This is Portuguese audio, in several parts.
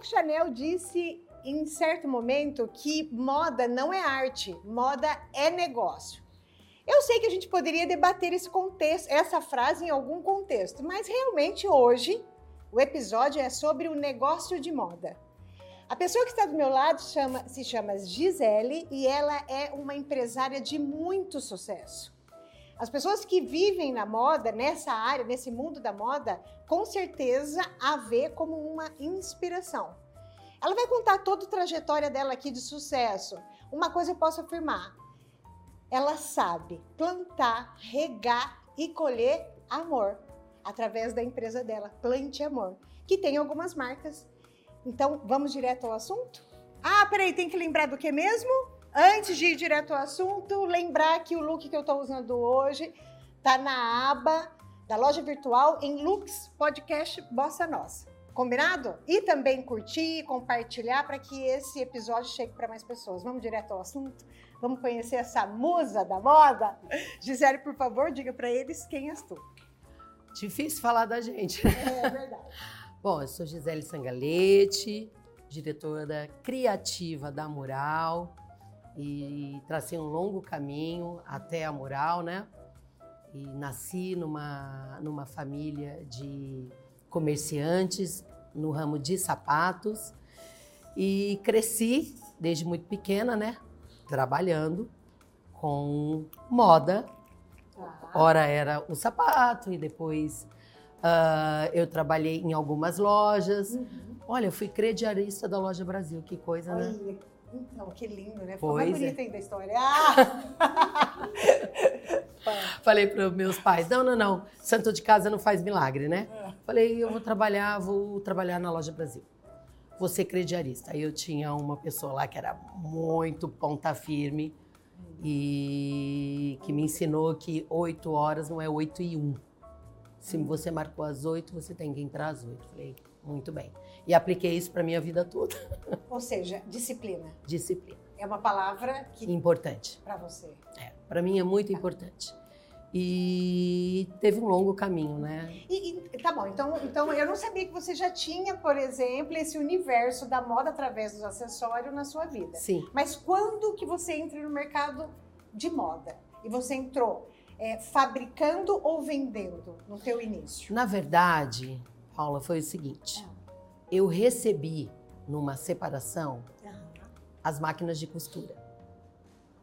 Coco Chanel disse em certo momento que moda não é arte, moda é negócio. Eu sei que a gente poderia debater esse contexto, essa frase em algum contexto, mas realmente hoje o episódio é sobre o negócio de moda. A pessoa que está do meu lado chama, se chama Gisele e ela é uma empresária de muito sucesso. As pessoas que vivem na moda, nessa área, nesse mundo da moda, com certeza a vê como uma inspiração. Ela vai contar toda a trajetória dela aqui de sucesso. Uma coisa eu posso afirmar: ela sabe plantar, regar e colher amor através da empresa dela, Plante Amor, que tem algumas marcas. Então, vamos direto ao assunto? Ah, peraí, tem que lembrar do que mesmo? Antes de ir direto ao assunto, lembrar que o look que eu estou usando hoje tá na aba da loja virtual em Lux Podcast Bossa Nossa. Combinado? E também curtir, compartilhar para que esse episódio chegue para mais pessoas. Vamos direto ao assunto? Vamos conhecer essa musa da moda? Gisele, por favor, diga para eles quem és tu. Difícil falar da gente. É, é verdade. Bom, eu sou Gisele Sangalete, diretora criativa da Mural e tracei um longo caminho até a Mural, né? E nasci numa, numa família de comerciantes no ramo de sapatos e cresci desde muito pequena, né? Trabalhando com moda. Ora era o sapato e depois uh, eu trabalhei em algumas lojas. Uhum. Olha, eu fui crediarista da Loja Brasil, que coisa, Olha, né? Então, que lindo, né? Ficou Pois mais é. bonita ainda a história. Ah! Falei para os meus pais, não, não, não, santo de casa não faz milagre, né? É. Falei, eu vou trabalhar, vou trabalhar na Loja Brasil. Vou ser crediarista. Aí eu tinha uma pessoa lá que era muito ponta firme e que me ensinou que oito horas não é oito e um. Se você marcou às oito, você tem que entrar às oito. Falei, muito bem. E apliquei isso para minha vida toda. Ou seja, disciplina. Disciplina. É uma palavra que Importante. para você. É, para mim é muito importante. E teve um longo caminho, né? E, e- tá bom, então, então eu não sabia que você já tinha, por exemplo, esse universo da moda através dos acessórios na sua vida. Sim. Mas quando que você entra no mercado de moda? E você entrou é, fabricando ou vendendo no teu início? Na verdade, Paula, foi o seguinte: eu recebi numa separação as máquinas de costura.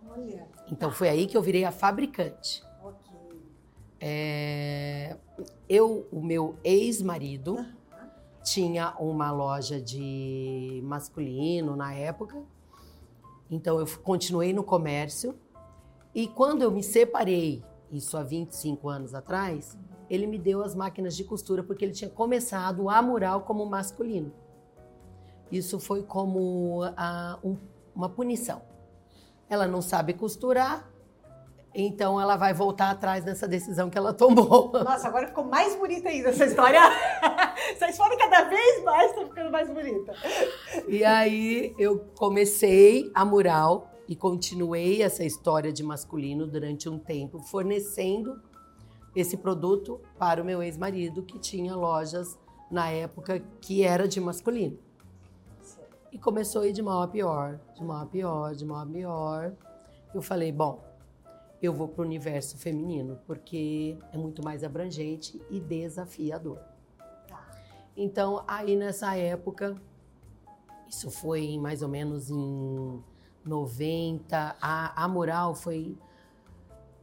Olha, Então foi aí que eu virei a fabricante. ok. É, Eu, o meu ex-marido, tinha uma loja de masculino na época. Então eu continuei no comércio. E quando eu me separei, isso há 25 anos atrás, ele me deu as máquinas de costura porque ele tinha começado a mural como masculino. Isso foi como ah, um- uma punição. Ela não sabe costurar, então ela vai voltar atrás nessa decisão que ela tomou. Nossa, agora ficou mais bonita ainda essa história. essa história cada vez mais tá ficando mais bonita. E aí eu comecei a mural e continuei essa história de masculino durante um tempo, fornecendo esse produto para o meu ex-marido, que tinha lojas na época que era de masculino. E começou a ir de mal a pior, de mal a pior, de mal a pior. Eu falei, bom, eu vou para o universo feminino, porque é muito mais abrangente e desafiador. Então, aí nessa época, isso foi mais ou menos em 90, a, a Mural foi,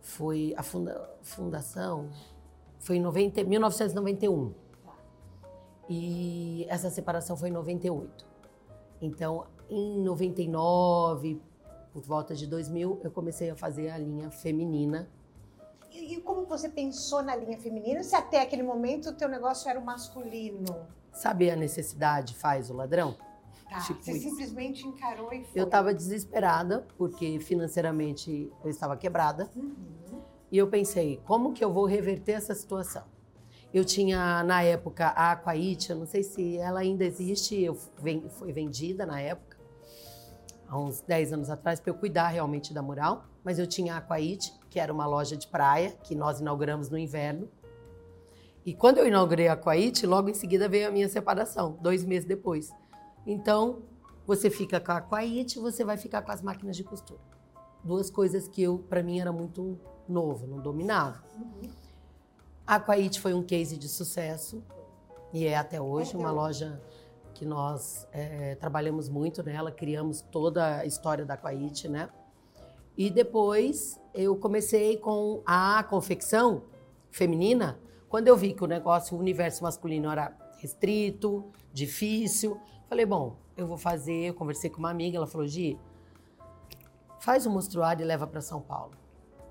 foi a funda- fundação, foi em 90, 1991. E essa separação foi em 98. Então, em 99, por volta de 2000, eu comecei a fazer a linha feminina. E, e como você pensou na linha feminina se até aquele momento o teu negócio era o masculino? Saber a necessidade faz o ladrão? Tá, Tipo você isso. simplesmente encarou e foi. Eu estava desesperada, porque financeiramente eu estava quebrada. Uhum. E eu pensei, como que eu vou reverter essa situação? Eu tinha, na época, a Aquaite, eu não sei se ela ainda existe, eu foi vendida na época, há uns 10 anos atrás, para eu cuidar realmente da mural. Mas eu tinha a Aquaite, que era uma loja de praia, que nós inauguramos no inverno. E quando eu inaugurei a Aquaite, logo em seguida veio a minha separação, dois meses depois. Então, você fica com a Aquaite, você vai ficar com as máquinas de costura. Duas coisas que eu, para mim, era muito novo, não dominava. Uhum. A Aquaite foi um case de sucesso e é até hoje uma loja que nós é, trabalhamos muito nela, criamos toda a história da Aquaite, né? E depois eu comecei com a confecção feminina, quando eu vi que o negócio, o universo masculino era restrito, difícil, falei, bom, eu vou fazer, eu conversei com uma amiga, ela falou, Gi, faz o mostruário e leva para São Paulo.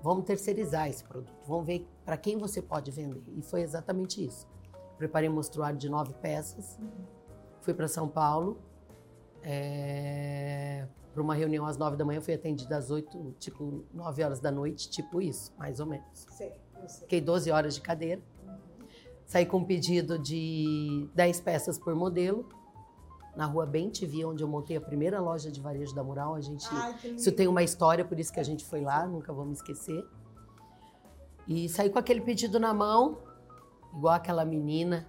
Vamos terceirizar esse produto, vamos ver para quem você pode vender. E foi exatamente isso. Preparei um mostruário de nove peças, fui para São Paulo, para uma reunião às nove da manhã, fui atendida às oito, tipo nove horas da noite, tipo isso, mais ou menos. Sei, eu sei. Fiquei 12 horas de cadeira. Saí com um pedido de 10 peças por modelo. Na rua Bem TV, onde eu montei a primeira loja de varejo da Mural. A gente, Ai, isso tem uma história, por isso que a gente foi lá, nunca vamos esquecer. E saí com aquele pedido na mão, igual aquela menina,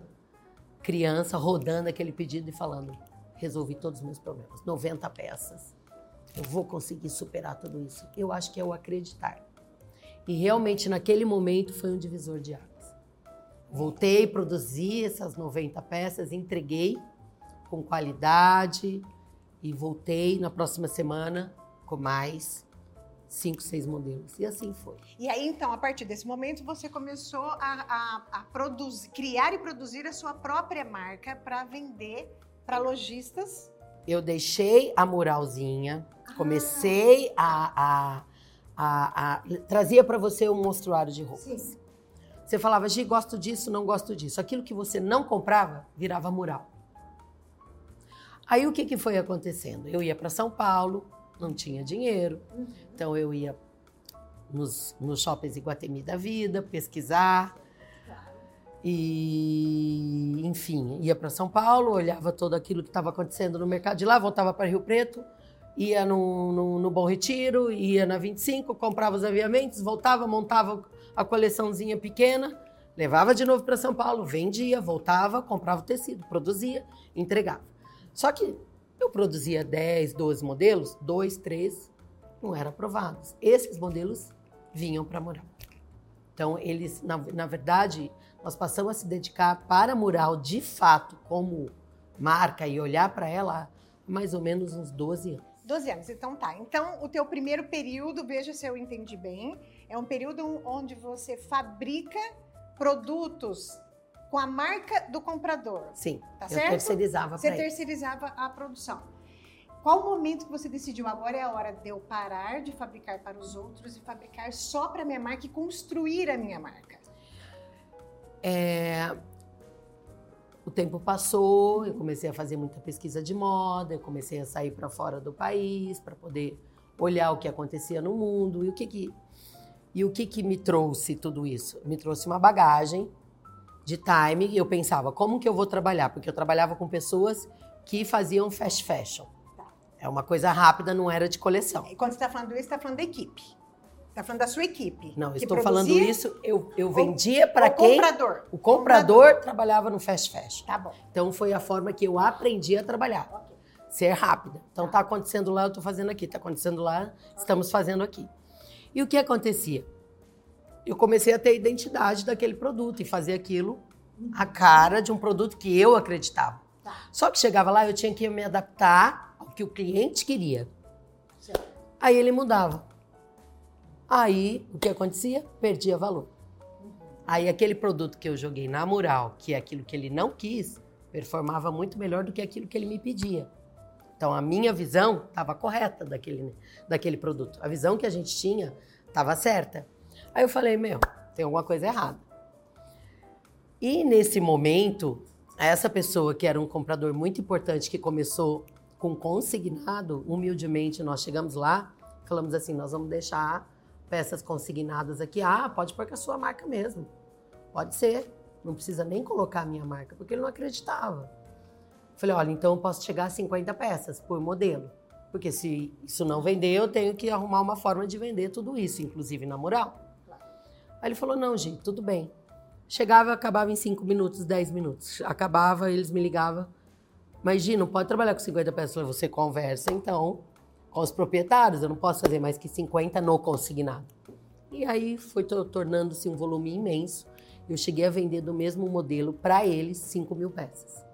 criança, rodando aquele pedido e falando: resolvi todos os meus problemas. 90 peças. Eu vou conseguir superar tudo isso. Eu acho que é o acreditar. E realmente, naquele momento, foi um divisor de águas. Voltei, produzi essas 90 peças, entreguei com qualidade e voltei na próxima semana com mais cinco, seis modelos. E assim foi. E aí, então, a partir desse momento, você começou a, a- a produzir, criar e produzir a sua própria marca para vender para lojistas. Eu deixei a muralzinha, comecei a. a, a, trazia para você um monstruário de roupas. Você falava, Gi, gosto disso, não gosto disso. Aquilo que você não comprava virava mural. Aí o que, que foi acontecendo? Eu ia para São Paulo, não tinha dinheiro, então eu ia nos, nos shoppings Iguatemi da vida pesquisar. E, enfim, ia para São Paulo, olhava tudo aquilo que estava acontecendo no mercado de lá, voltava para Rio Preto, ia no, no, no Bom Retiro, ia na 25, comprava os aviamentos, voltava, montava a coleçãozinha pequena, levava de novo para São Paulo, vendia, voltava, comprava o tecido, produzia, entregava. Só que eu produzia 10, 12 modelos, dois, três não eram aprovados. Esses modelos vinham para mural. Então, eles, na, na verdade, nós passamos a se dedicar para mural de fato como marca e olhar para ela há mais ou menos uns 12 anos. 12 anos, então tá. Então, o teu primeiro período, veja se eu entendi bem, é um período onde você fabrica produtos com a marca do comprador. Sim, Tá certo? terceirizava Você para ele. terceirizava a produção. Qual o momento que você decidiu agora é a hora de eu parar de fabricar para os outros e fabricar só para minha marca e construir a minha marca? É, O tempo passou, eu comecei a fazer muita pesquisa de moda, eu comecei a sair para fora do país para poder olhar o que acontecia no mundo e o que que e o que que me trouxe tudo isso? Me trouxe uma bagagem de time eu pensava, como que eu vou trabalhar? Porque eu trabalhava com pessoas que faziam fast fashion. Tá. É uma coisa rápida, não era de coleção. E quando você está falando isso, está falando da equipe. Está falando da sua equipe. Não, estou falando produzia isso, eu, eu vendia para o quem? comprador. O comprador trabalhava no fast fashion. Tá bom. Então foi a forma que eu aprendi a trabalhar. Ok. Ser rápida. Então tá acontecendo lá, eu tô fazendo aqui. Tá acontecendo lá, estamos fazendo aqui. E o que acontecia? Eu comecei a ter a identidade daquele produto e fazer aquilo a cara de um produto que eu acreditava. Tá. Só que chegava lá, eu tinha que me adaptar ao que o cliente queria. Certo. Aí ele mudava. Aí o que acontecia? Perdia valor. Aí aquele produto que eu joguei na mural, que é aquilo que ele não quis, performava muito melhor do que aquilo que ele me pedia. Então a minha visão estava correta daquele, daquele produto. A visão que a gente tinha estava certa. Aí eu falei, meu, tem alguma coisa errada. E nesse momento, essa pessoa que era um comprador muito importante, que começou com consignado, humildemente nós chegamos lá, falamos assim, nós vamos deixar peças consignadas aqui. Ah, pode pôr com a sua marca mesmo. Pode ser. Não precisa nem colocar a minha marca, porque ele não acreditava. Falei, olha, então eu posso chegar a 50 peças por modelo. Porque se isso não vender, eu tenho que arrumar uma forma de vender tudo isso, inclusive na mural. Aí ele falou, não, gente, tudo bem. Chegava, acabava em 5 minutos, 10 minutos. Acabava, eles me ligavam. Mas, Gi, não pode trabalhar com 50 peças. Eu falei, você conversa, então, com os proprietários. Eu não posso fazer mais que 50 no consignado. E aí foi tornando-se um volume imenso. Eu cheguei a vender do mesmo modelo para eles 5 mil peças.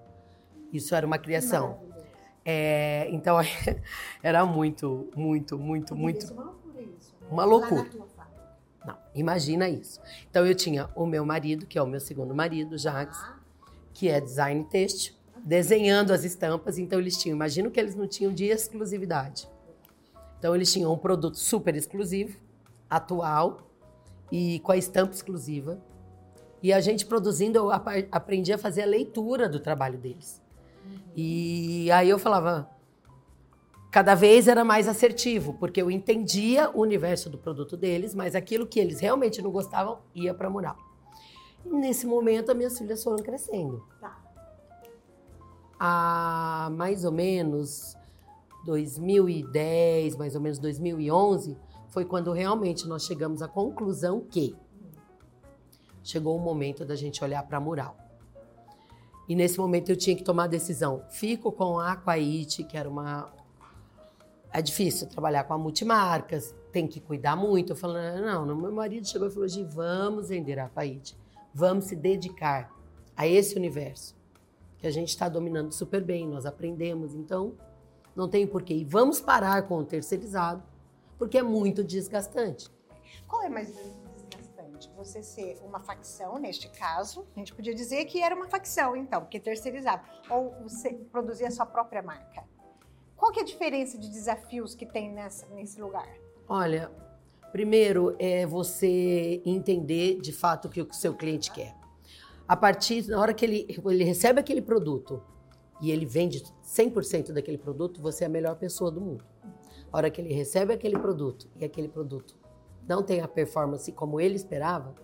Isso era uma criação. É, então era muito, muito, muito, muito. Uma loucura isso. Uma loucura. Não, imagina isso. Então eu tinha o meu marido, que é o meu segundo marido, Jacques, Tá? que é design têxtil, desenhando as estampas. Então eles tinham, imagino que eles não tinham de exclusividade. Então eles tinham um produto super exclusivo, atual e com a estampa exclusiva. E a gente produzindo, eu aprendi a fazer a leitura do trabalho deles. E aí eu falava, cada vez era mais assertivo, porque eu entendia o universo do produto deles, mas aquilo que eles realmente não gostavam ia para mural. E nesse momento, as minhas filhas foram crescendo. Tá. Há mais ou menos 2010, mais ou menos 2011, foi quando realmente nós chegamos à conclusão que chegou o momento da gente olhar para mural. E nesse momento eu tinha que tomar a decisão. Fico com a Aquaite, que era uma. É difícil trabalhar com a multimarcas, tem que cuidar muito. Eu falei, não, não. Meu marido chegou e falou: Gi, vamos vender a Aquaite. Vamos se dedicar a esse universo que a gente está dominando super bem, nós aprendemos, então não tem porquê. E vamos parar com o terceirizado, porque é muito desgastante. Qual é mais desgastante? Você ser uma facção, neste caso, a gente podia dizer que era uma facção, então, porque terceirizava. Ou você produzir a sua própria marca. Qual que é a diferença de desafios que tem nessa, nesse lugar? Olha, primeiro é você entender de fato o que o seu cliente quer. A partir na hora que ele, ele recebe aquele produto e ele vende 100% daquele produto, você é a melhor pessoa do mundo. A hora que ele recebe aquele produto e aquele produto não tem a performance como ele esperava,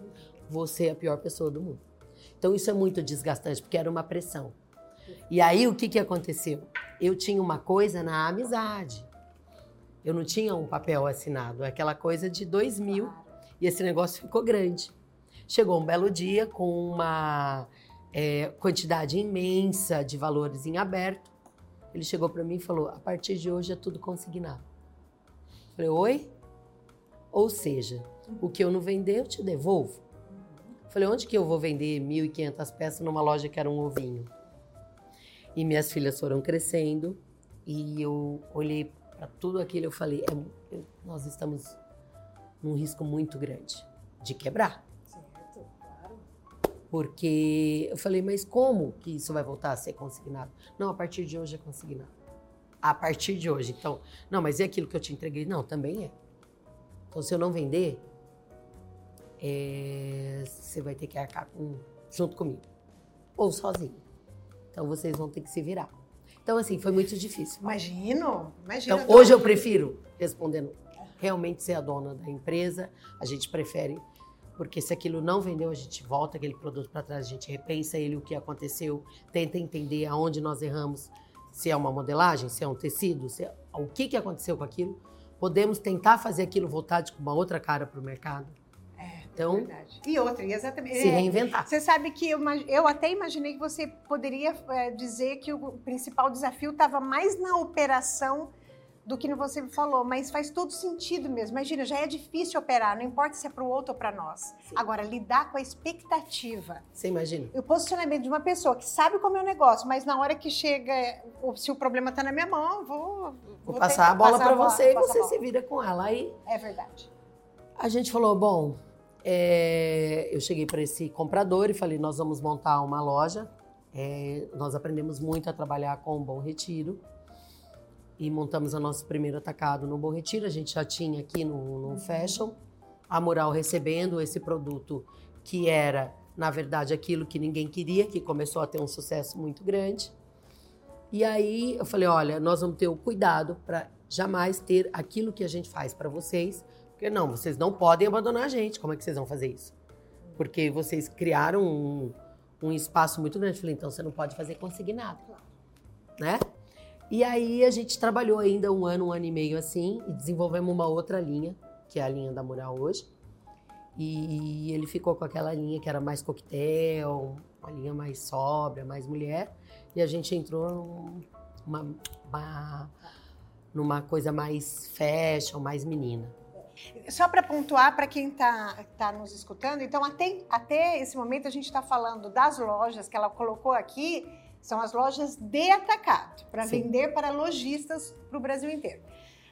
você é a pior pessoa do mundo. Então isso é muito desgastante, porque era uma pressão. E aí o que, que aconteceu? Eu tinha uma coisa na amizade. Eu não tinha um papel assinado, aquela coisa de 2 mil e esse negócio ficou grande. Chegou um belo dia com uma é, quantidade imensa de valores em aberto. Ele chegou para mim e falou: a partir de hoje é tudo consignado. Falei: oi? Ou seja, o que eu não vender, eu te devolvo. Falei: onde que eu vou vender 1.500 peças numa loja que era um ovinho? E minhas filhas foram crescendo e eu olhei para tudo aquilo e eu falei: é, eu- nós estamos num risco muito grande de quebrar. Certo, claro. Porque eu falei, mas como que isso vai voltar a ser consignado? Não, a partir de hoje é consignado. A partir de hoje. Então, não, mas e aquilo que eu te entreguei? Não, também é. Então, se eu não vender, é, você vai ter que arcar com, junto comigo. Ou sozinho. Então, vocês vão ter que se virar. Então, assim, foi muito difícil. Imagino, imagino. Então, hoje eu prefiro, respondendo, realmente ser a dona da empresa. A gente prefere, porque se aquilo não vendeu, a gente volta aquele produto para trás, a gente repensa ele, o que aconteceu, tenta entender aonde nós erramos, se é uma modelagem, se é um tecido, se é, o que, que aconteceu com aquilo. Podemos tentar fazer aquilo voltar de uma outra cara para o mercado. Então, Verdade. E outra, e exatamente. se é, reinventar. Você sabe que eu, eu até imaginei que você poderia é, dizer que o principal desafio estava mais na operação do que você falou, mas faz todo sentido mesmo. Imagina, já é difícil operar, não importa se é para o outro ou para nós. Sim. Agora, lidar com a expectativa. Você imagina? O posicionamento de uma pessoa que sabe como é o negócio, mas na hora que chega, se o problema está na minha mão, eu vou. Vou ter- passar a bola para você e você se vira com ela. Aí É verdade. A gente falou, bom, é, eu cheguei para esse comprador e falei, nós vamos montar uma loja. É, nós aprendemos muito a trabalhar com o Bom Retiro e montamos o nosso primeiro atacado no Bom Retiro. A gente já tinha aqui no, no Fashion a Mural recebendo esse produto que era, na verdade, aquilo que ninguém queria, que começou a ter um sucesso muito grande. E aí eu falei, olha, nós vamos ter o cuidado para jamais ter aquilo que a gente faz para vocês, porque não, vocês não podem abandonar a gente. Como é que vocês vão fazer isso? Porque vocês criaram um, um espaço muito grande. Eu falei, então você não pode fazer consignado, né? E aí a gente trabalhou ainda um ano, um ano e meio assim, e desenvolvemos uma outra linha, que é a linha da Mural hoje. E ele ficou com aquela linha que era mais coquetel, uma linha mais sóbria, mais mulher. E a gente entrou numa, uma, numa coisa mais fashion, mais menina. Só para pontuar para quem está tá nos escutando, então até, até esse momento a gente está falando das lojas que ela colocou aqui, são as lojas de atacado, para vender para lojistas para o Brasil inteiro.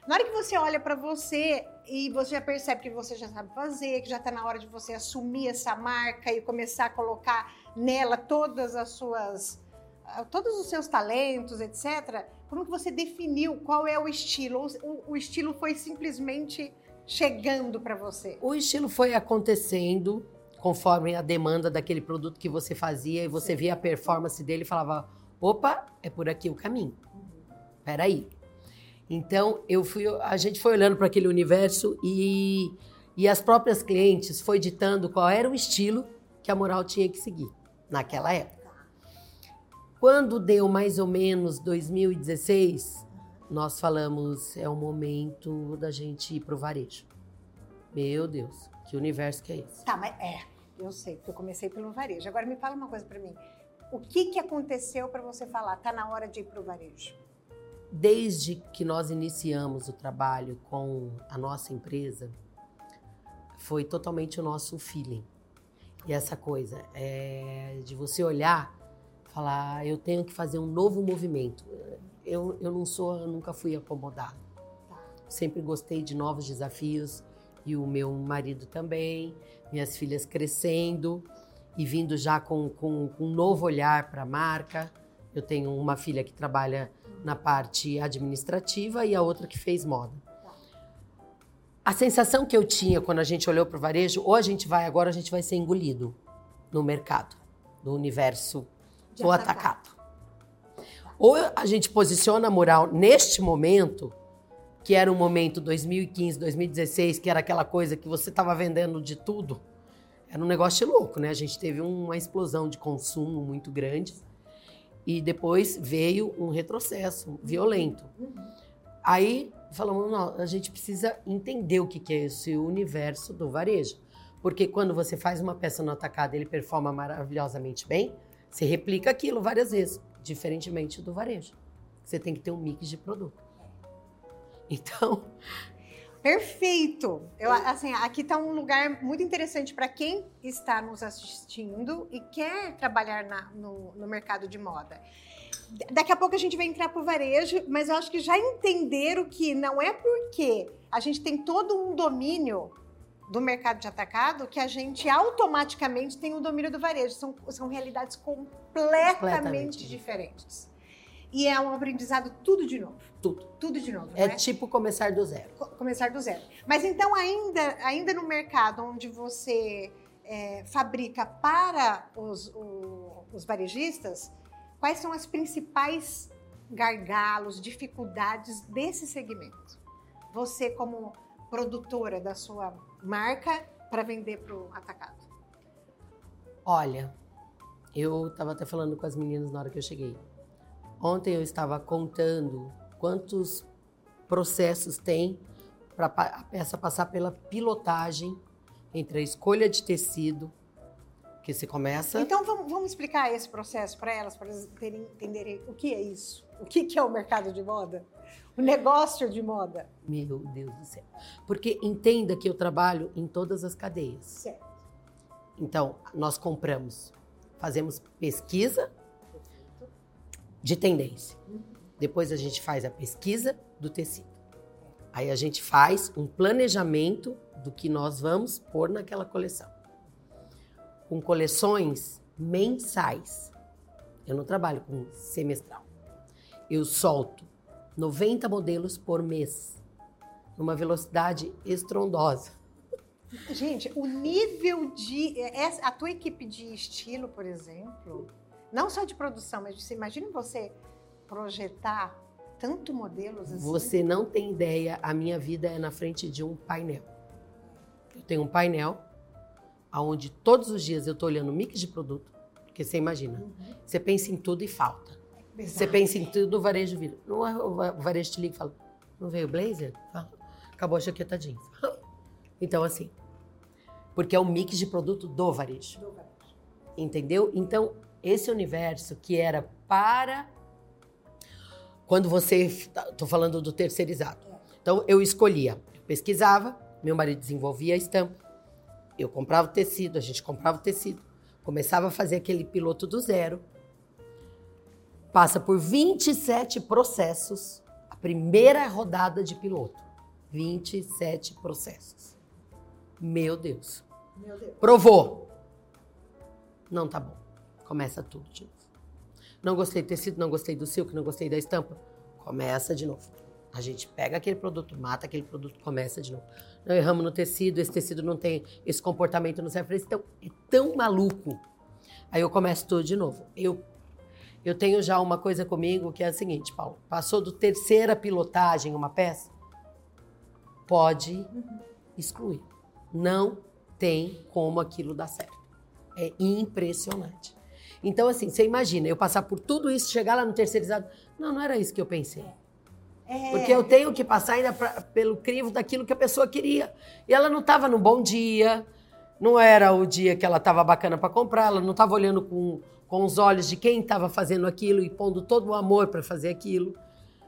Na hora que você olha para você e você já percebe que você já sabe fazer, que já está na hora de você assumir essa marca e começar a colocar nela todas as suas, ah, todos os seus talentos, etc. Como que você definiu qual é o estilo? O, o estilo foi simplesmente chegando para você? O estilo foi acontecendo conforme a demanda daquele produto que você fazia e você Sim. via a performance dele e falava: opa, é por aqui o caminho. Peraí. Então eu fui, a gente foi olhando para aquele universo e, e as próprias clientes foi ditando qual era o estilo que a moral tinha que seguir naquela época. Quando deu mais ou menos 2016, nós falamos, é o momento da gente ir pro varejo. Meu Deus, que universo que é esse? Tá, mas é, eu sei, porque eu comecei pelo varejo. Agora me fala uma coisa para mim. O que, que aconteceu para você falar, tá na hora de ir pro varejo? Desde que nós iniciamos o trabalho com a nossa empresa, foi totalmente o nosso feeling. E essa coisa é de você olhar, falar, eu tenho que fazer um novo movimento eu, eu não sou, eu nunca fui acomodada. Sempre gostei de novos desafios e o meu marido também, minhas filhas crescendo e vindo já com, com, com um novo olhar para a marca. Eu tenho uma filha que trabalha na parte administrativa e a outra que fez moda. A sensação que eu tinha quando a gente olhou para o varejo, ou a gente vai agora, a gente vai ser engolido no mercado, no universo do atacado. Ou a gente posiciona a moral neste momento, que era um momento 2015, 2016, que era aquela coisa que você estava vendendo de tudo. Era um negócio louco, né? A gente teve uma explosão de consumo muito grande e depois veio um retrocesso violento. Aí falamos, não, a gente precisa entender o que é esse universo do varejo. Porque quando você faz uma peça no atacado ele performa maravilhosamente bem, você replica aquilo várias vezes diferentemente do varejo. Você tem que ter um mix de produto. Então. Perfeito! Eu, assim, aqui está um lugar muito interessante para quem está nos assistindo e quer trabalhar na, no, no mercado de moda. Daqui a pouco a gente vai entrar para o varejo, mas eu acho que já entenderam que não é porque a gente tem todo um domínio do mercado de atacado que a gente automaticamente tem o domínio do varejo. São, são realidades completamente, completamente, diferentes. E é um aprendizado tudo de novo. Tudo. Tudo de novo. É né? tipo começar do zero. Começar do zero. Mas então, ainda, ainda no mercado onde você é, fabrica para os, o, os varejistas, quais são as principais gargalos, dificuldades desse segmento? Você, como produtora da sua marca para vender para o atacado? Olha, eu estava até falando com as meninas na hora que eu cheguei. Ontem eu estava contando quantos processos tem para a peça passar pela pilotagem entre a escolha de tecido, que se começa. Então vamos, vamos explicar esse processo para elas, para elas entenderem o que é isso, o que é o mercado de moda o negócio de moda. Meu Deus do céu. Porque entenda que eu trabalho em todas as cadeias. Certo. Então, nós compramos, fazemos pesquisa de tendência. Depois a gente faz a pesquisa do tecido. Aí a gente faz um planejamento do que nós vamos pôr naquela coleção. Com coleções mensais. Eu não trabalho com semestral. Eu solto 90 modelos por mês, numa velocidade estrondosa. Gente, o nível de. É, a tua equipe de estilo, por exemplo, não só de produção, mas você imagina você projetar tanto modelos assim? Você não tem ideia, a minha vida é na frente de um painel. Eu tenho um painel onde todos os dias eu estou olhando mix de produto, porque você imagina, uhum. você pensa em tudo e falta. Você pensa em tudo, o varejo vira. O varejo te liga e fala, não veio blazer? Acabou a jaqueta jeans. Então, assim, Porque é um mix de produto do varejo. Do varejo. Entendeu? Então, esse universo que era para. Quando você. Estou falando do terceirizado. Então, eu escolhia, eu pesquisava, meu marido desenvolvia a estampa, eu comprava o tecido, a gente comprava o tecido, começava a fazer aquele piloto do zero, passa por 27 processos, a primeira rodada de piloto. 27 processos. Meu Deus. Meu Deus. Provou. Não tá bom. Começa tudo de novo. Não gostei do tecido, não gostei do silk, não gostei da estampa. Começa de novo. A gente pega aquele produto, mata aquele produto, começa de novo. Não erramos no tecido, esse tecido não tem esse comportamento, não serve para isso. Então, é tão maluco. Aí eu começo tudo de novo. Eu, eu tenho já uma coisa comigo que é a seguinte, Paulo. Passou do terceira pilotagem uma peça, pode excluir. Não tem como aquilo dar certo. É impressionante. Então, assim, você imagina, eu passar por tudo isso, chegar lá no terceirizado. Não, não era isso que eu pensei. É, Porque eu tenho que passar ainda pra- pelo crivo daquilo que a pessoa queria. E ela não estava no bom dia, não era o dia que ela estava bacana para comprar, ela não estava olhando com, com os olhos de quem estava fazendo aquilo e pondo todo o amor para fazer aquilo.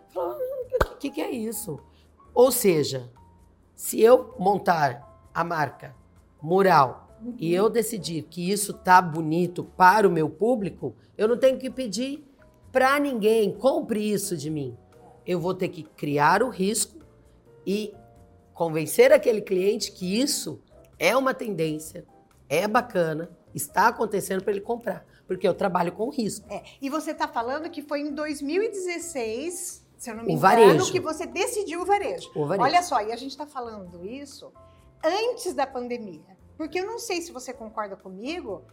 Falou, o que, que é isso? Ou seja, se eu montar a marca mural e eu decidir que isso tá bonito para o meu público, eu não tenho que pedir para ninguém compre isso de mim. Eu vou ter que criar o risco e convencer aquele cliente que isso é uma tendência, é bacana, está acontecendo para ele comprar, porque eu trabalho com risco. É, E você está falando que foi em 2016, se eu não me O engano, varejo. que você decidiu o varejo. O varejo. Olha só, e a gente está falando isso antes da pandemia. Porque eu não sei se você concorda comigo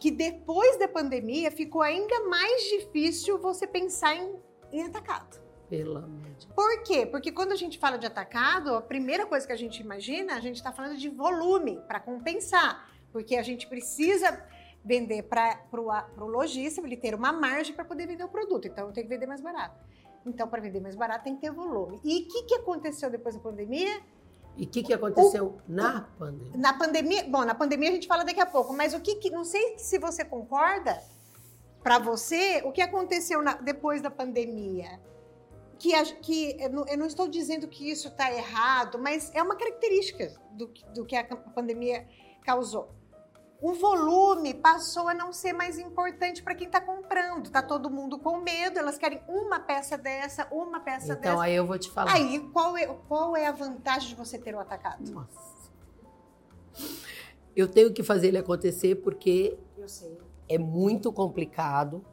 que depois da pandemia ficou ainda mais difícil você pensar em, em atacado. Pelo amor de Por quê? Porque quando a gente fala de atacado, a primeira coisa que a gente imagina, a gente está falando de volume para compensar. Porque a gente precisa vender para o lojista, ele ter uma margem para poder vender o produto. Então, eu tenho que vender mais barato. Então, para vender mais barato, tem que ter volume. E o que, que aconteceu depois da pandemia? E o que, que aconteceu na pandemia? Na pandemia, bom, na pandemia a gente fala daqui a pouco, mas o que, que não sei se você concorda, para você, o que aconteceu na- depois da pandemia? Que, a- que eu, não, eu não estou dizendo que isso está errado, mas é uma característica do, que- do que a pandemia causou. O volume passou a não ser mais importante para quem está comprando. Tá todo mundo com medo, elas querem uma peça dessa, uma peça Então dessa. aí eu vou te falar. Aí, qual é, qual é a vantagem de você ter o atacado? Nossa. Eu tenho que fazer ele acontecer porque é muito complicado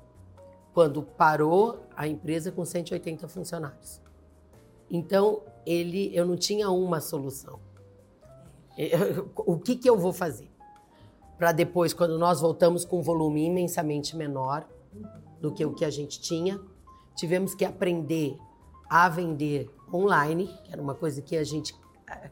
quando parou a empresa com 180 funcionários. Então, ele, eu não tinha uma solução. Eu- O que, que eu vou fazer? Para depois, quando nós voltamos com um volume imensamente menor do que o que a gente tinha, tivemos que aprender a vender online, que era uma coisa que a gente eh,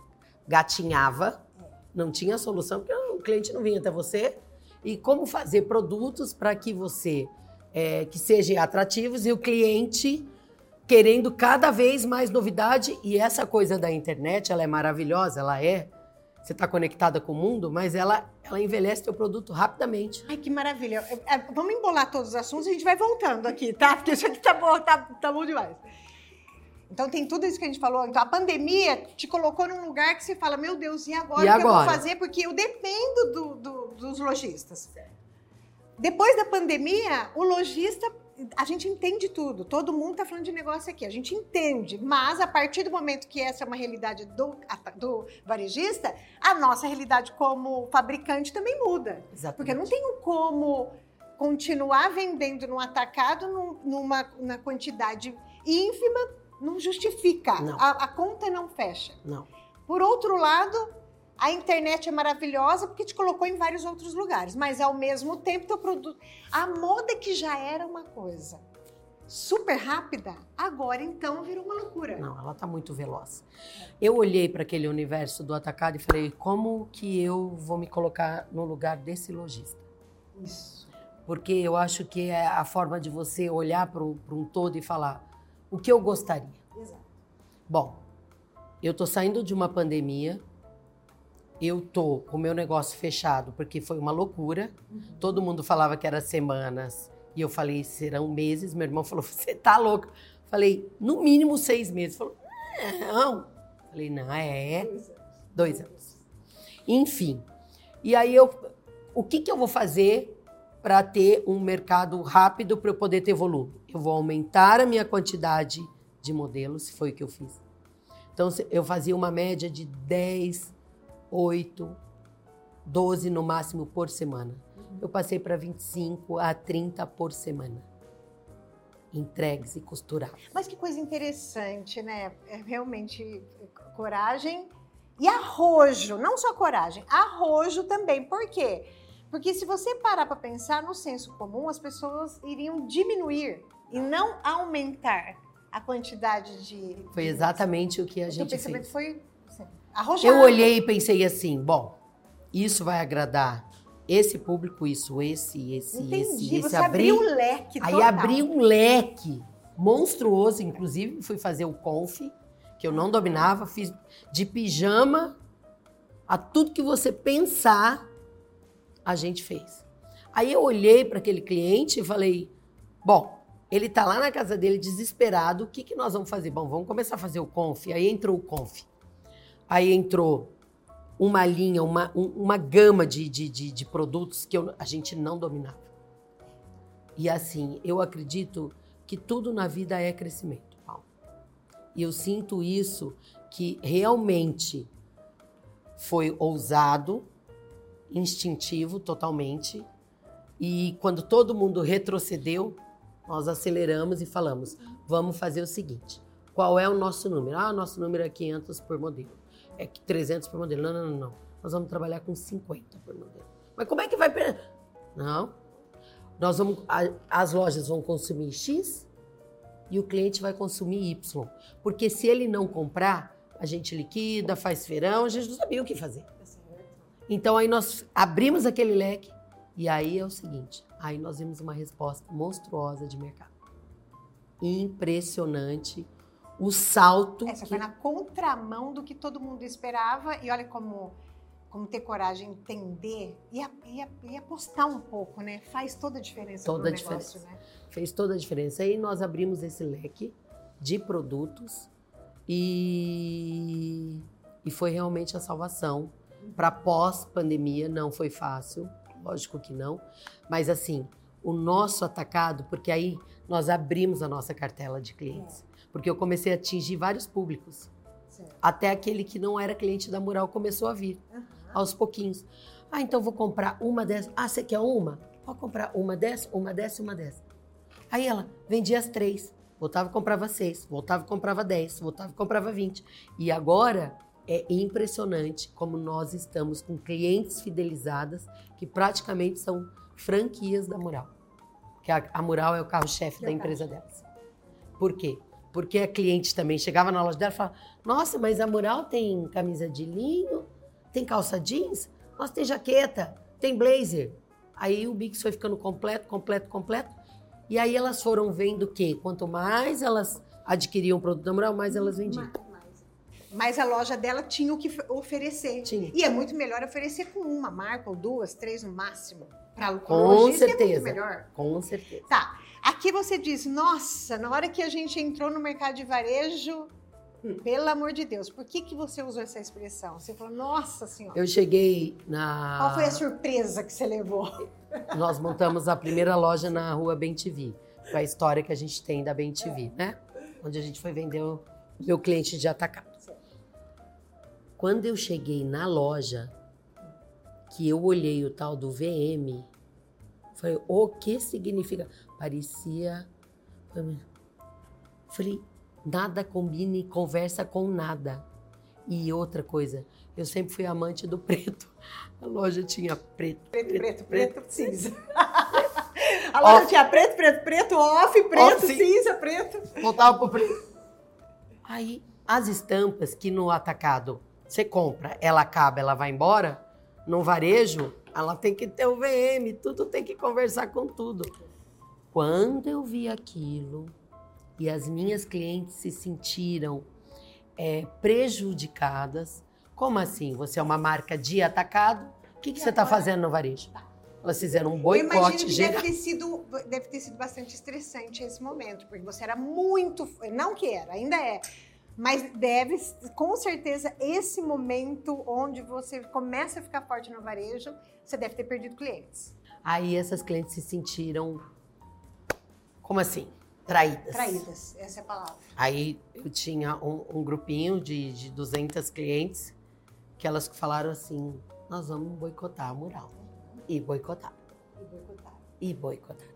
gatinhava, não tinha solução, porque o cliente não vinha até você. E como fazer produtos para que você, eh, que sejam atrativos e o cliente querendo cada vez mais novidade. E essa coisa da internet, ela é maravilhosa, ela é. Você está conectada com o mundo, mas ela, ela envelhece teu produto rapidamente. Ai, que maravilha. É, vamos embolar todos os assuntos e a gente vai voltando aqui, tá? Porque isso aqui tá bom, tá, tá bom demais. Então tem tudo isso que a gente falou. Então a pandemia te colocou num lugar que você fala, meu Deus, e agora E o que eu vou agora? fazer? Porque eu dependo do- do- dos lojistas. Depois da pandemia, o lojista, a gente entende tudo. Todo mundo está falando de negócio aqui, a gente entende. Mas a partir do momento que essa é uma realidade do, do varejista, a nossa realidade como fabricante também muda. Exatamente. Porque eu não tenho como continuar vendendo no atacado num- numa, na quantidade ínfima, não justifica. Não. A, a conta não fecha. Não. Por outro lado, a internet é maravilhosa porque te colocou em vários outros lugares, mas ao mesmo tempo teu produto, a moda que já era uma coisa super rápida, agora então virou uma loucura. Não, ela está muito veloz. Eu olhei para aquele universo do atacado e falei: como que eu vou me colocar no lugar desse lojista? Isso. Porque eu acho que é a forma de você olhar para um todo e falar o que eu gostaria. Exato. Bom, eu estou saindo de uma pandemia eu tô com o meu negócio fechado porque foi uma loucura. Todo mundo falava que era semanas e eu falei serão meses. Meu irmão falou você tá louco? Falei no mínimo seis meses. Falou não. Falei não é dois anos. Enfim. E aí eu o que que eu vou fazer para ter um mercado rápido para eu poder ter volume? Eu vou aumentar a minha quantidade de modelos, foi o que eu fiz. Então eu fazia uma média de 10 8, 12 no máximo por semana. Eu passei para 25 a 30 por semana. Entregues e costurados. Mas que coisa interessante, né? É realmente coragem e arrojo, não só coragem, arrojo também. Por quê? Porque se você parar para pensar no senso comum, as pessoas iriam diminuir e não aumentar a quantidade de. Foi exatamente o que a o gente pensamento fez. foi Arrojado. Eu olhei e pensei assim, bom, isso vai agradar esse público, isso, esse, esse, Entendi. esse, esse. Você abriu um leque Aí total. abri um leque monstruoso, inclusive fui fazer o conf, que eu não dominava, fiz de pijama a tudo que você pensar, a gente fez. Aí eu olhei para aquele cliente e falei, bom, ele está lá na casa dele desesperado, o que, que nós vamos fazer? Bom, vamos começar a fazer o conf. Aí entrou o conf. Aí entrou uma linha, uma, uma gama de, de, de, de produtos que eu, a gente não dominava. E assim, eu acredito que tudo na vida é crescimento, Paulo. E eu sinto isso que realmente foi ousado, instintivo totalmente. E quando todo mundo retrocedeu, nós aceleramos e falamos: vamos fazer o seguinte: qual é o nosso número? Ah, nosso número é 500 por modelo é 300 por modelo. Não, não, não, não. Nós vamos trabalhar com 50 por modelo. Mas como é que vai... Não. Nós vamos... As lojas vão consumir X e o cliente vai consumir Y. Porque se ele não comprar, a gente liquida, faz feirão, a gente não sabia o que fazer. Então aí nós abrimos aquele leque e aí é o seguinte, aí nós vimos uma resposta monstruosa de mercado. Impressionante o salto. Essa que... foi na contramão do que todo mundo esperava. E olha como, como ter coragem, entender e, e, e apostar um pouco, né? Faz toda a diferença toda a negócio, diferença. né? Fez toda a diferença. Aí nós abrimos esse leque de produtos e, e foi realmente a salvação. Para pós-pandemia não foi fácil, lógico que não. Mas assim, o nosso atacado, porque aí nós abrimos a nossa cartela de clientes. É porque eu comecei a atingir vários públicos. Certo. Até aquele que não era cliente da Mural começou a vir, uhum. aos pouquinhos. Ah, então vou comprar uma dessas. Ah, você quer uma? Pode comprar uma dessa, uma dessa e uma dessa. Aí ela vendia as três, voltava e comprava seis, voltava e comprava dez, voltava e comprava vinte. E agora é impressionante como nós estamos com clientes fidelizadas que praticamente são franquias da Mural. Que a, a Mural é o carro-chefe da empresa delas. Por quê? Porque a cliente também chegava na loja dela e falava: Nossa, mas a Mural tem camisa de linho, tem calça jeans, nossa, tem jaqueta, tem blazer. Aí o Bix foi ficando completo, completo, completo. E aí elas foram vendo que quanto mais elas adquiriam o produto da Mural, mais elas vendiam. Mas a loja dela tinha o que oferecer. Tinha. E é muito melhor oferecer com uma marca ou duas, três no máximo. Pra, com certeza. É muito melhor. Com certeza. Tá. Aqui você diz, nossa, na hora que a gente entrou no mercado de varejo, hum. pelo amor de Deus, por que, que você usou essa expressão? Você falou, nossa senhora. Eu cheguei na. Qual foi a surpresa que você levou? Nós montamos a primeira loja na rua Bem TV, com a história que a gente tem da Bem TV, né? Onde a gente foi vender o meu cliente de atacado. Quando eu cheguei na loja, que eu olhei o tal do VM, falei, o que significa? Parecia. Falei, nada combina e conversa com nada. E outra coisa, eu sempre fui amante do preto. A loja tinha preto. Preto, preto, preto, preto cinza. A loja tinha preto, preto, preto, off, preto, cinza, preto. Voltava pro preto. Aí, as estampas que no atacado você compra, ela acaba, ela vai embora, no varejo, ela tem que ter o VM, tudo tem que conversar com tudo. Quando eu vi aquilo e as minhas clientes se sentiram é, prejudicadas, Como assim? Você é uma marca de atacado? O que, que você está fazendo no varejo? Tá. Elas fizeram um Eu imagino boicote que geral. deve ter, sido, deve ter sido bastante estressante esse momento, porque você era muito. Não que era, ainda é. Mas deve, com certeza, esse momento onde você começa a ficar forte no varejo, você deve ter perdido clientes. Aí essas clientes se sentiram, como assim? Traídas. Traídas, essa é a palavra. Aí eu tinha um, um grupinho de, de 200 clientes que elas falaram assim: nós vamos boicotar a mural. E boicotar. E boicotaram. E boicotar.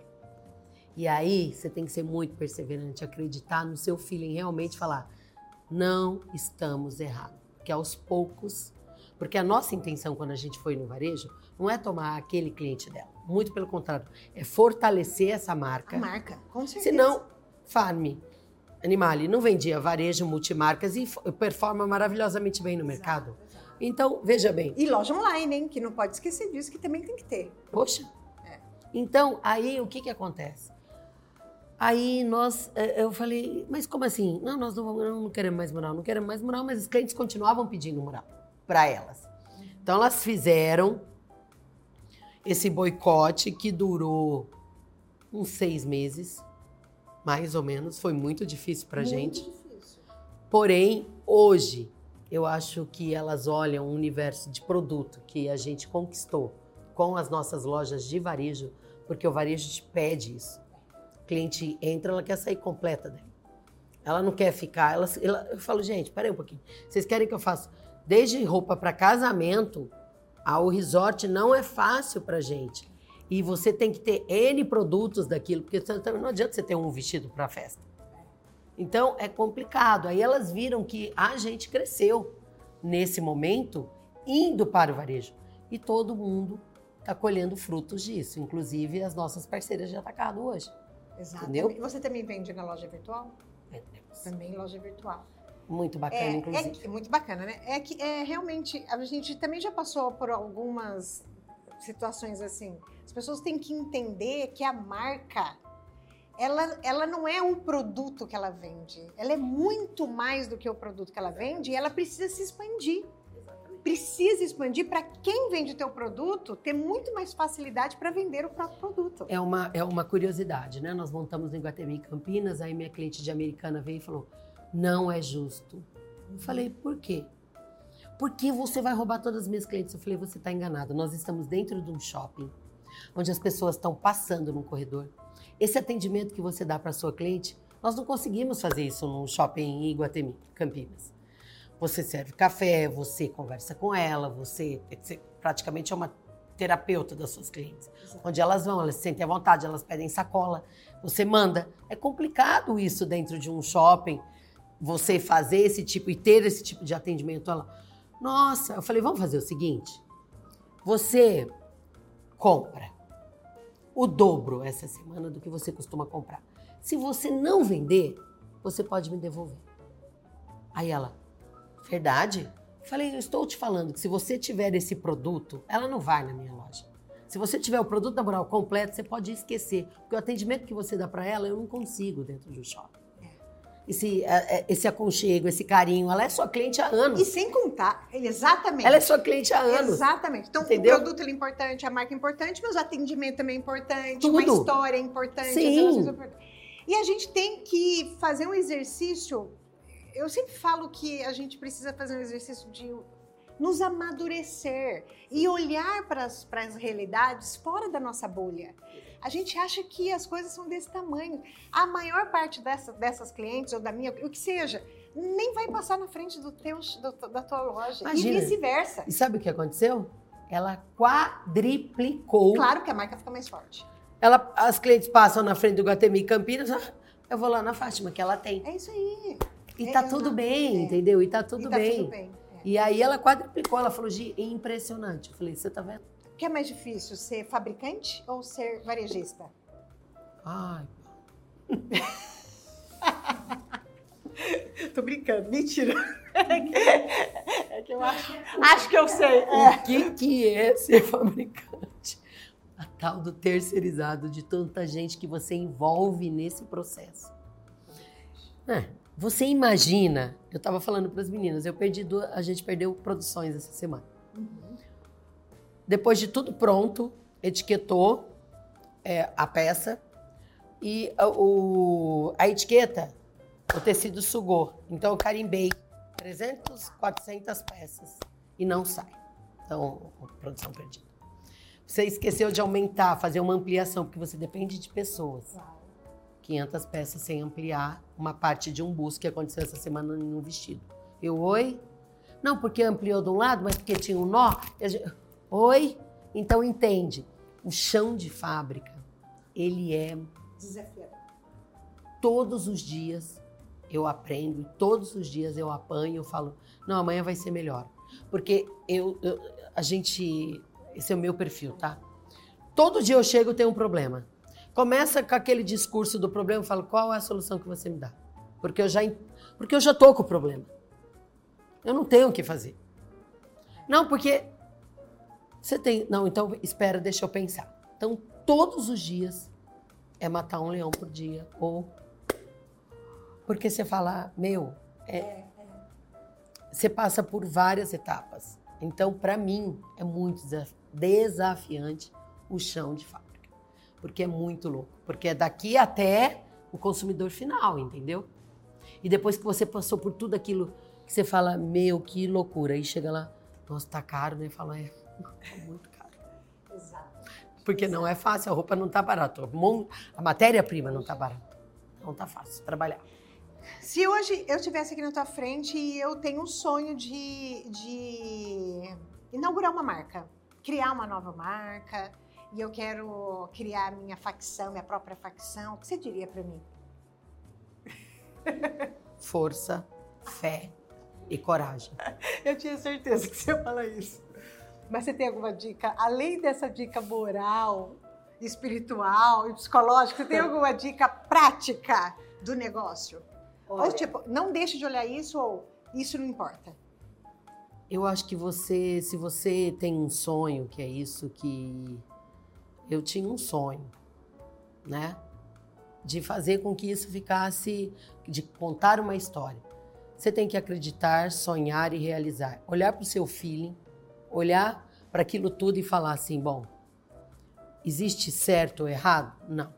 E aí você tem que ser muito perseverante, acreditar no seu feeling, realmente falar: não estamos errados. Porque aos poucos. Porque a nossa intenção quando a gente foi no varejo não é tomar aquele cliente dela. Muito pelo contrário, é fortalecer essa marca. A marca, com certeza. Senão, Farm, Animale não vendia varejo, multimarcas e performa maravilhosamente bem no mercado. Exato, exato. Então, veja bem, E loja online, hein? Que não pode esquecer disso, que também tem que ter. poxa. É. Então, aí o que que acontece? Aí nós, eh, eu falei, mas como assim? Não, nós não, não queremos mais mural, não queremos mais mural, mas os clientes continuavam pedindo mural para elas. Então elas fizeram esse boicote que durou uns seis meses, mais ou menos. Foi muito difícil para gente. difícil. Porém, hoje, eu acho que elas olham o universo de produto que a gente conquistou com as nossas lojas de varejo, porque o varejo te pede isso. O cliente entra, ela quer sair completa dele. Ela não quer ficar. Ela, ela- eu falo, gente, peraí um pouquinho. Vocês querem que eu faça desde roupa para casamento ao resort? Não é fácil para gente. E você tem que ter N produtos daquilo, porque não adianta você ter um vestido para festa. Então é complicado. Aí elas viram que a gente cresceu nesse momento indo para o varejo. E todo mundo está colhendo frutos disso, inclusive as nossas parceiras de atacado hoje. Exato. Entendeu? E Você também vende na loja virtual? Também loja virtual. Muito bacana, É, inclusive. é que- muito bacana, né? É que é realmente a gente também já passou por algumas situações assim. As pessoas têm que entender que a marca ela, ela não é um produto que ela vende. Ela é muito mais do que o produto que ela vende e ela precisa se expandir. Precisa expandir para quem vende o teu produto ter muito mais facilidade para vender o próprio produto. É uma, é uma curiosidade, né? Nós montamos no Iguatemi Campinas, aí minha cliente de Americana veio e falou: não é justo. Eu falei, por quê? Porque você vai roubar todas as minhas clientes. Eu falei, você está enganado. Nós estamos dentro de um shopping, onde as pessoas estão passando no corredor. Esse atendimento que você dá para sua cliente, nós não conseguimos fazer isso num shopping em Iguatemi, Campinas. Você serve café, você conversa com ela, você, você praticamente é uma terapeuta das suas clientes. Onde elas vão, elas se sentem à vontade, elas pedem sacola, você manda. É complicado isso dentro de um shopping, você fazer esse tipo e ter esse tipo de atendimento. Ela, nossa, eu falei, vamos fazer o seguinte: você compra o dobro essa semana do que você costuma comprar. Se você não vender, você pode me devolver. Aí ela, verdade? Falei, eu estou te falando que se você tiver esse produto, ela não vai na minha loja. Se você tiver o produto da Moral completo, você pode esquecer. Porque o atendimento que você dá para ela, eu não consigo dentro do shopping. Esse, esse aconchego, esse carinho, ela é sua cliente há anos. E sem contar, exatamente. Ela é sua cliente há anos. Exatamente. Então, Entendeu? o produto é importante, a marca é importante, mas o atendimento também é importante, Tudo. uma história é importante, Sim. as relações são importantes. E a gente tem que fazer um exercício. Eu sempre falo que a gente precisa fazer um exercício de nos amadurecer e olhar para as realidades fora da nossa bolha. A gente acha que as coisas são desse tamanho. A maior parte dessa, dessas clientes, ou da minha, o que seja, nem vai passar na frente do teu, do- da tua loja. Imagina. E vice-versa. E sabe o que aconteceu? Ela quadriplicou. Claro que a marca fica mais forte. Ela, as clientes passam na frente do Guatemi Campinas, ah, eu vou lá na Fátima, que ela tem. É isso aí. E É, tá tudo uma- bem, é. entendeu? E tá tudo e tá bem. tudo bem. é. E aí ela quadriplicou, ela falou, Gi, é impressionante. Eu falei, você tá vendo? O que é mais difícil, ser fabricante ou ser varejista? Ai, Tô brincando, mentira. É que eu acho, acho que eu sei. o que que é ser fabricante? A tal do terceirizado de tanta gente que você envolve nesse processo. É, Você imagina, eu estava falando para as meninas, eu perdi duas, a gente perdeu produções essa semana. Uhum. Depois de tudo pronto, etiquetou é, a peça e a, o, a etiqueta, o tecido sugou. Então eu carimbei 300, 400 peças e não sai. Então, produção perdida. Você esqueceu de aumentar, fazer uma ampliação, porque você depende de pessoas. 500 peças sem ampliar uma parte de um busto que aconteceu essa semana em um vestido. Eu, oi? Não, porque ampliou de um lado, mas porque tinha um nó. Oi? Então entende, o chão de fábrica, ele é desafiador. Todos os dias eu aprendo, todos os dias eu apanho, eu falo, não, amanhã vai ser melhor. Porque eu, eu a gente, esse é o meu perfil, tá? Todo dia eu chego e tenho um problema. Começa com aquele discurso do problema, eu falo, qual é a solução que você me dá? Porque eu já, porque eu já tô com o problema. Eu não tenho o que fazer. Não, porque você tem. Não, então espera, deixa eu pensar. Então, todos os dias é matar um leão por dia. Ou. Porque você fala, meu, é, é, é. você passa por várias etapas. Então, para mim, é muito desafiante o chão de fábrica porque é muito louco. Porque é daqui até o consumidor final, entendeu? E depois que você passou por tudo aquilo que você fala, meu, que loucura. Aí chega lá, nossa, tá caro, né? Fala, é, é muito caro. Exato. Porque Exato. não é fácil, a roupa não tá barata. A matéria-prima não tá barata. Não tá fácil trabalhar. Se hoje eu estivesse aqui na tua frente e eu tenho um sonho de, de inaugurar uma marca, criar uma nova marca, e eu quero criar minha facção, minha própria facção, o que você diria para mim? Força, fé e coragem. Eu tinha certeza que você ia falar isso. Mas você tem alguma dica, além dessa dica moral, espiritual e psicológica, você tem alguma dica prática do negócio? Olha, ou tipo, não deixe de olhar isso ou isso não importa? Eu acho que você, se você tem um sonho, que é isso que eu tinha um sonho, né? De fazer com que isso ficasse, de contar uma história. Você tem que acreditar, sonhar e realizar. Olhar para o seu feeling, olhar para aquilo tudo e falar assim: bom, existe certo ou errado? Não.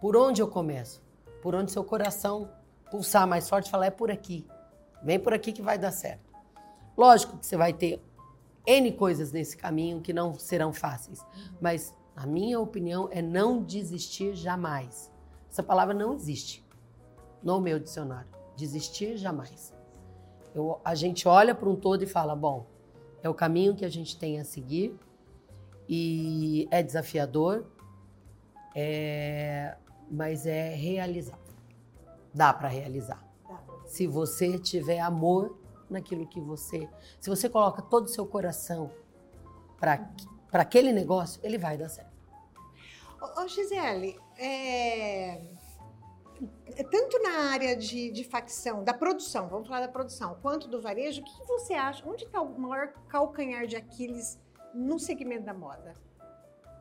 Por onde eu começo? Por onde seu coração pulsar mais forte, falar: é por aqui. Vem por aqui que vai dar certo. Lógico que você vai ter N coisas nesse caminho que não serão fáceis, mas a minha opinião é não desistir jamais. Essa palavra não existe no meu dicionário. Desistir jamais. Eu, a gente olha para um todo e fala: bom, é o caminho que a gente tem a seguir e é desafiador, é, mas é realizável. Dá para realizar. Se você tiver amor naquilo que você. Se você coloca todo o seu coração para aquele negócio, ele vai dar certo. Ô, Gisele, é... tanto na área de, de, facção, da produção, vamos falar da produção, quanto do varejo, o que você acha? Onde está o maior calcanhar de Aquiles no segmento da moda?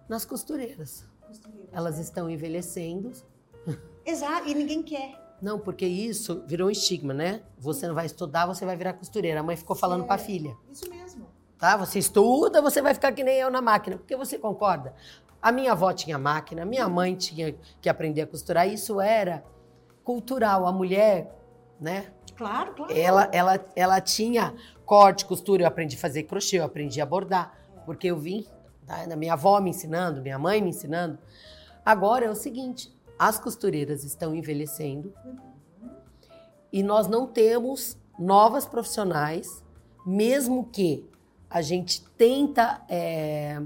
Nas costureiras. costureiras Elas é. estão envelhecendo. Exato, e ninguém quer. Não, porque isso virou um estigma, né? Você não vai estudar, você vai virar costureira. A mãe ficou falando é, para a filha. Isso mesmo. Tá? Você estuda, você vai ficar que nem eu na máquina. Porque você concorda? A minha avó tinha máquina, minha mãe tinha que aprender a costurar. Isso era cultural. A mulher, né? Claro, claro. Ela, ela, ela tinha corte, costura. Eu aprendi a fazer crochê, eu aprendi a bordar. Porque eu vim tá? da minha avó me ensinando, minha mãe me ensinando. Agora é o seguinte: as costureiras estão envelhecendo e nós não temos novas profissionais, mesmo que a gente tenta é,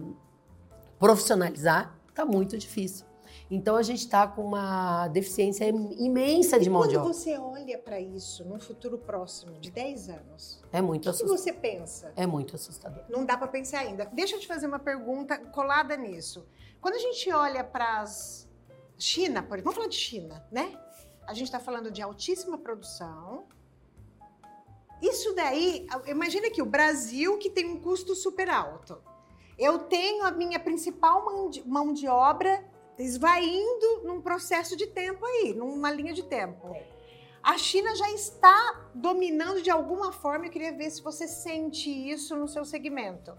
profissionalizar, está muito difícil. Então a gente está com uma deficiência imensa de mão de obra. Quando você olha para isso num futuro próximo, de 10 anos, é muito o que, que você pensa? É muito assustador. Não dá para pensar ainda. Deixa eu te fazer uma pergunta colada nisso. Quando a gente olha para as China, por exemplo, vamos falar de China, né? A gente está falando de altíssima produção. Isso daí, imagina que o Brasil que tem um custo super alto eu tenho a minha principal mão de, mão de obra esvaindo num processo de tempo aí, numa linha de tempo. A China já está dominando de alguma forma. Eu queria ver se você sente isso no seu segmento.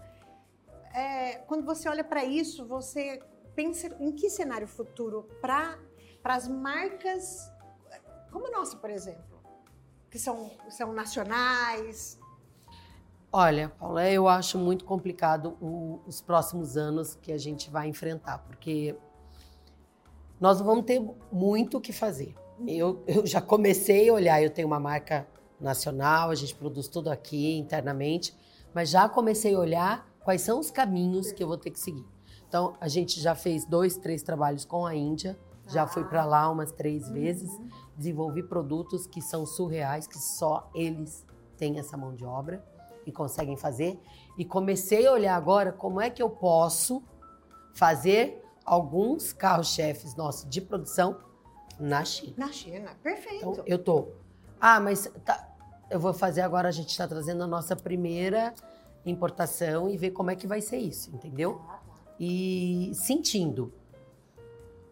É, quando você olha para isso, você pensa em que cenário futuro para as marcas como a nossa, por exemplo, que são, são nacionais? Olha, Paula, eu acho muito complicado o, os próximos anos que a gente vai enfrentar, porque nós vamos ter muito o que fazer. Eu, eu já comecei a olhar, eu tenho uma marca nacional, a gente produz tudo aqui internamente, mas já comecei a olhar quais são os caminhos que eu vou ter que seguir. Então, a gente já fez dois, três trabalhos com a Índia, já fui para lá umas três uhum. vezes, desenvolvi produtos que são surreais, que só eles têm essa mão de obra e conseguem fazer. E comecei a olhar agora como é que eu posso fazer alguns carros-chefes nossos de produção na China. Na China, perfeito. Então, eu tô. Ah, mas tá, eu vou fazer agora, a gente está trazendo a nossa primeira importação e ver como é que vai ser isso, entendeu? Ah, tá. E sentindo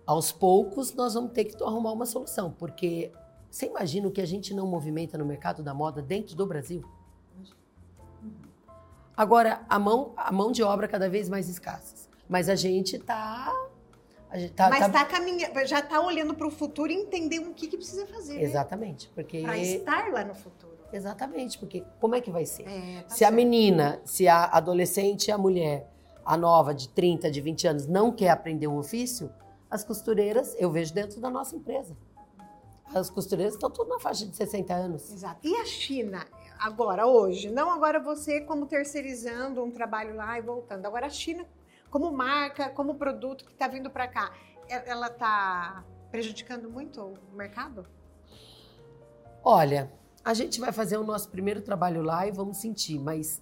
aos poucos nós vamos ter que arrumar uma solução, porque você imagina o que a gente não movimenta no mercado da moda dentro do Brasil? Agora, a mão, a mão de obra cada vez mais escassa. Mas a gente está Tá, Mas tá, tá caminhando, já está olhando para o futuro e entender o que, que precisa fazer. Né? Exatamente, né? porque para estar lá no futuro. Exatamente, porque como é que vai ser? É, tá se certo. a menina, se a adolescente, a mulher, a nova de 30, de 20 anos não quer aprender o ofício, as costureiras, eu vejo dentro da nossa empresa. As costureiras estão tudo na faixa de 60 anos. Exato. E a China, agora, hoje? Não agora você como terceirizando um trabalho lá e voltando. Agora a China, como marca, como produto que está vindo para cá, ela está prejudicando muito o mercado? Olha, a gente vai fazer o nosso primeiro trabalho lá e vamos sentir, mas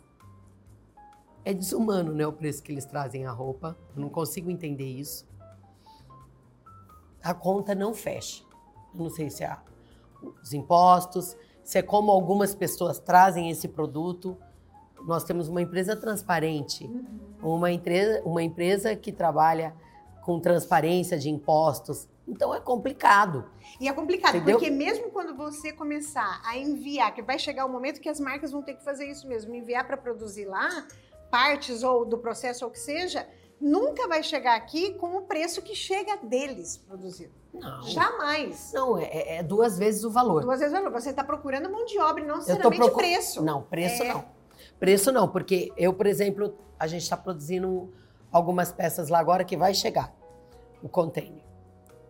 é desumano, né, o preço que eles trazem a roupa. Eu não consigo entender isso a conta não fecha. Eu não sei se é os impostos, se é como algumas pessoas trazem esse produto. Nós temos uma empresa transparente, uhum. uma, empresa, uma empresa que trabalha com transparência de impostos. Então é complicado. E é complicado, Entendeu? porque mesmo quando você começar a enviar, que vai chegar o momento que as marcas vão ter que fazer isso mesmo, enviar para produzir lá, partes ou do processo ou o que seja, nunca vai chegar aqui com o preço que chega deles produzido. Não. Jamais. Não, é, é, duas vezes o valor. Duas vezes o valor. Você está procurando mão de obra não necessariamente procur... preço. Não, preço é... não. Preço não, porque eu, por exemplo, a gente está produzindo algumas peças lá agora que vai chegar o container.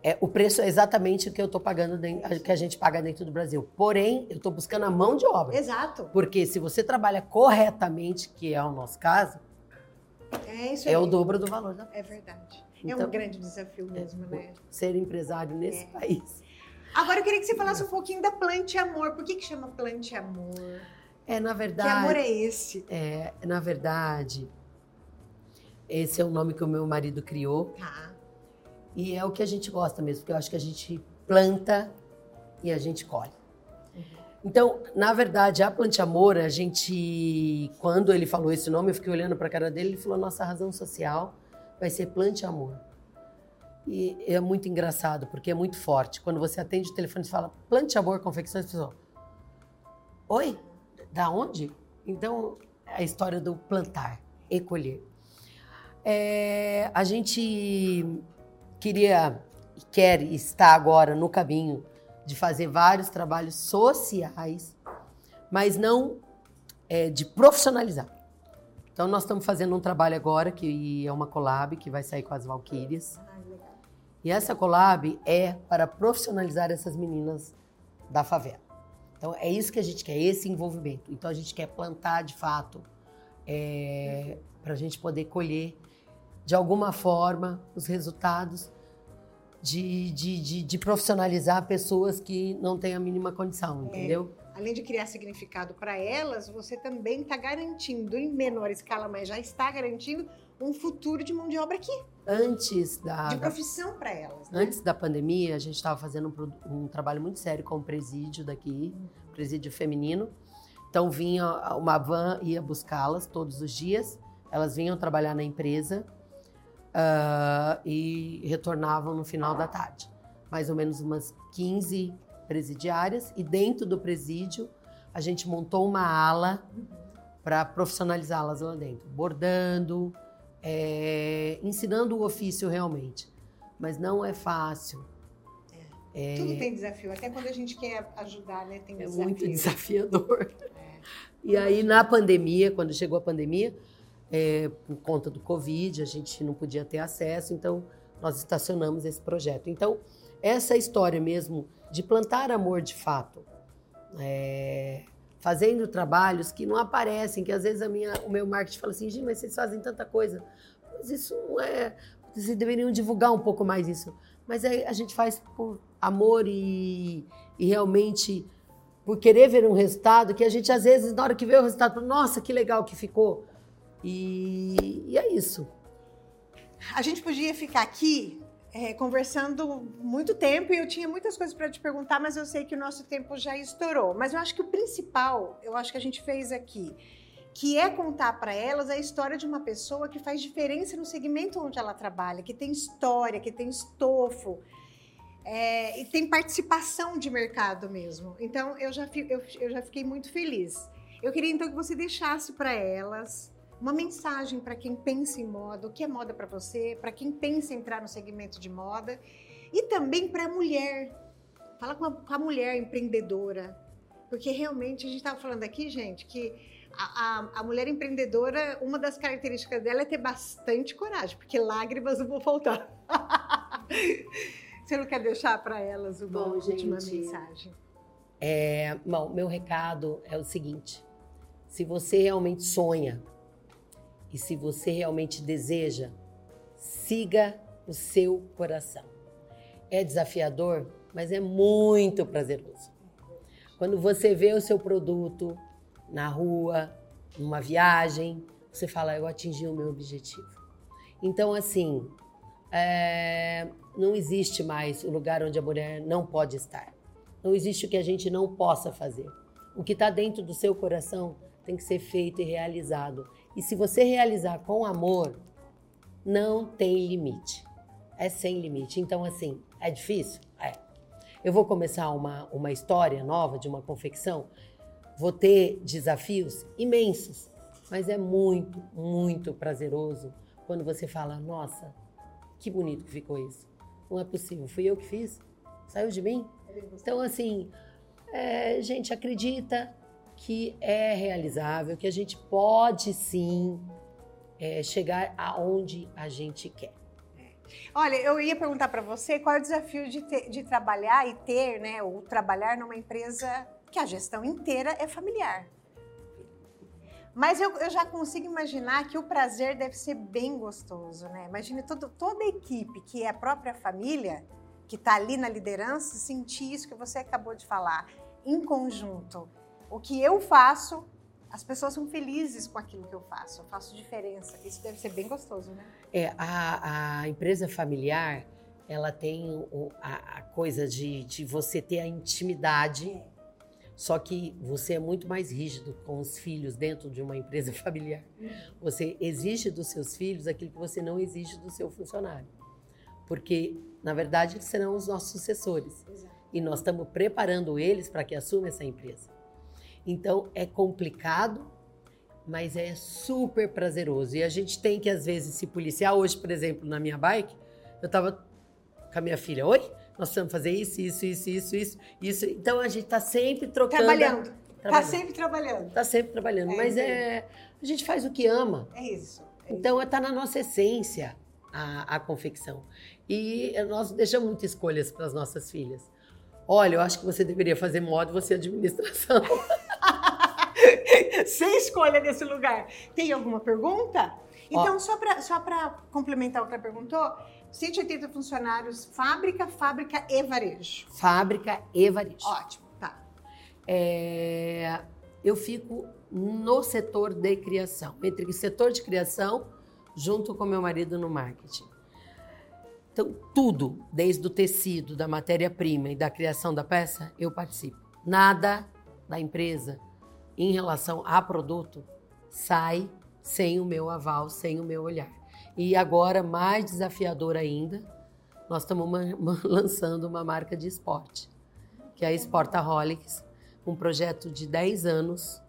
É, o preço é exatamente o que eu estou pagando, dentro, que a gente paga dentro do Brasil. Porém, eu estou buscando a mão de obra. Exato. Porque se você trabalha corretamente, que é o nosso caso, é, isso é o dobro do valor da É verdade. Então, é um então, grande desafio mesmo, é, né? Ser empresário nesse é. país. Agora eu queria que você falasse um pouquinho da Plante Amor. Por que, que chama Plante Amor? É, na verdade. Que amor é esse? É, na verdade, esse é o nome que o meu marido criou. Tá. E é o que a gente gosta mesmo, porque eu acho que a gente planta e a gente colhe. Então, na verdade, a Plante Amor, a gente, quando ele falou esse nome, eu fiquei olhando para a cara dele, ele falou: nossa razão social vai ser Plante Amor. E é muito engraçado, porque é muito forte. Quando você atende o telefone e fala Plante Amor Confecções, a pessoa: Oi? Da onde? Então, a história do plantar e colher. É, a gente queria, quer estar agora no caminho de fazer vários trabalhos sociais, mas não é, de profissionalizar. Então, nós estamos fazendo um trabalho agora que é uma collab que vai sair com as Valquírias. E essa collab é para profissionalizar essas meninas da favela. Então, é isso que a gente quer, esse envolvimento. Então, a gente quer plantar de fato, é, para a gente poder colher de alguma forma os resultados de, de, de, de, profissionalizar pessoas que não têm a mínima condição, é, entendeu? Além de criar significado para elas, você também está garantindo, em menor escala, mas já está garantindo um futuro de mão de obra aqui. Antes da. De profissão para elas. Né? Antes da pandemia, a gente estava fazendo um, um, trabalho muito sério com o presídio daqui, hum. presídio feminino. Então vinha uma van, ia buscá-las todos os dias. Elas vinham trabalhar na empresa uh, e retornavam no final da tarde. Mais ou menos umas 15 presidiárias e dentro do presídio a gente montou uma ala para profissionalizá-las lá dentro, bordando, é, ensinando o ofício realmente. Mas não é fácil. É. Tudo tem desafio, até quando a gente quer ajudar, né? Tem é desafio. muito desafiador. É. E aí, na pandemia, quando chegou a pandemia, é, por conta do Covid, a gente não podia ter acesso, então nós estacionamos esse projeto. Então, essa história mesmo de plantar amor de fato, é, fazendo trabalhos que não aparecem, que às vezes a minha, o meu marketing fala assim, gente, mas vocês fazem tanta coisa, mas isso não é, vocês deveriam divulgar um pouco mais isso. Mas aí a gente faz por amor e, e realmente por querer ver um resultado que a gente às vezes na hora que vê o resultado, nossa, que legal que ficou. E, e é isso. A gente podia ficar aqui é, conversando muito tempo e eu tinha muitas coisas para te perguntar, mas eu sei que o nosso tempo já estourou. Mas eu acho que o principal, eu acho que a gente fez aqui, que é contar para elas a história de uma pessoa que faz diferença no segmento onde ela trabalha, que tem história, que tem estofo. É, e tem participação de mercado mesmo. Então, eu já, eu, eu já fiquei muito feliz. Eu queria então que você deixasse para elas uma mensagem para quem pensa em moda, o que é moda para você, para quem pensa em entrar no segmento de moda e também para a mulher. Fala com a, com a, mulher empreendedora, porque realmente a gente estava falando aqui, gente, que a, a, a, mulher empreendedora, uma das características dela é ter bastante coragem, porque lágrimas não vão faltar. Você não quer deixar para elas uma bom, última gente, mensagem? É, bom, meu recado é o seguinte: se você realmente sonha e se você realmente deseja, siga o seu coração. É desafiador, mas é muito prazeroso. Quando você vê o seu produto na rua, numa viagem, você fala, eu atingi o meu objetivo. Então, assim, é, não existe mais o lugar onde a mulher não pode estar. Não existe o que a gente não possa fazer. O que está dentro do seu coração tem que ser feito e realizado. E se você realizar com amor, não tem limite. É sem limite. Então, assim, é difícil? É. Eu vou começar uma, uma história nova de uma confecção, vou ter desafios imensos, mas é muito, muito prazeroso quando você fala: nossa, que bonito que ficou isso. Não é possível, fui eu que fiz, saiu de mim. Então, assim, é, gente, acredita, que é realizável, que a gente pode sim é, chegar aonde a gente quer. Olha, eu ia perguntar para você qual é o desafio de, ter, de trabalhar e ter, né, ou trabalhar numa empresa que a gestão inteira é familiar. Mas eu, eu, já consigo imaginar que o prazer deve ser bem gostoso, né? Imagine todo, toda a equipe que é a própria família, que está ali na liderança, sentir isso que você acabou de falar, em conjunto o que eu faço, as pessoas são felizes com aquilo que eu faço. Eu faço diferença. Isso deve ser bem gostoso, né? É, a, a empresa familiar, ela tem o, a, a, coisa de, de você ter a intimidade. É. Só que você é muito mais rígido com os filhos dentro de uma empresa familiar. Você exige dos seus filhos aquilo que você não exige do seu funcionário. Porque, na verdade, eles serão os nossos sucessores. Exato. E nós estamos preparando eles para que assumam essa empresa. Então é complicado, mas é super prazeroso. E a gente tem que, às vezes, se policiar. Hoje, por exemplo, na minha bike, eu estava com a minha filha: Oi, nós precisamos fazer isso, isso, isso, isso, isso. isso. Então a gente está sempre trocando. Trabalhando. Está sempre trabalhando. Está sempre trabalhando. É, mas é, a gente faz o que ama. É isso. É então está na nossa essência a, a confecção. E nós deixamos muitas escolhas para as nossas filhas. Olha, eu acho que você deveria fazer moda, você administração. Sem escolha desse lugar. Tem alguma pergunta? Então, Ó. só para só complementar o que ela perguntou, 180 funcionários, fábrica, fábrica e varejo. Fábrica e varejo. Ótimo, tá. É, eu fico no setor de criação, entre o setor de criação, junto com meu marido no marketing. Então, tudo, desde o tecido, da matéria-prima e da criação da peça, eu participo. Nada da empresa em relação a produto sai sem o meu aval, sem o meu olhar. E agora, mais desafiador ainda, nós estamos lançando uma marca de esporte, que é a Sportaholics, um projeto de 10 anos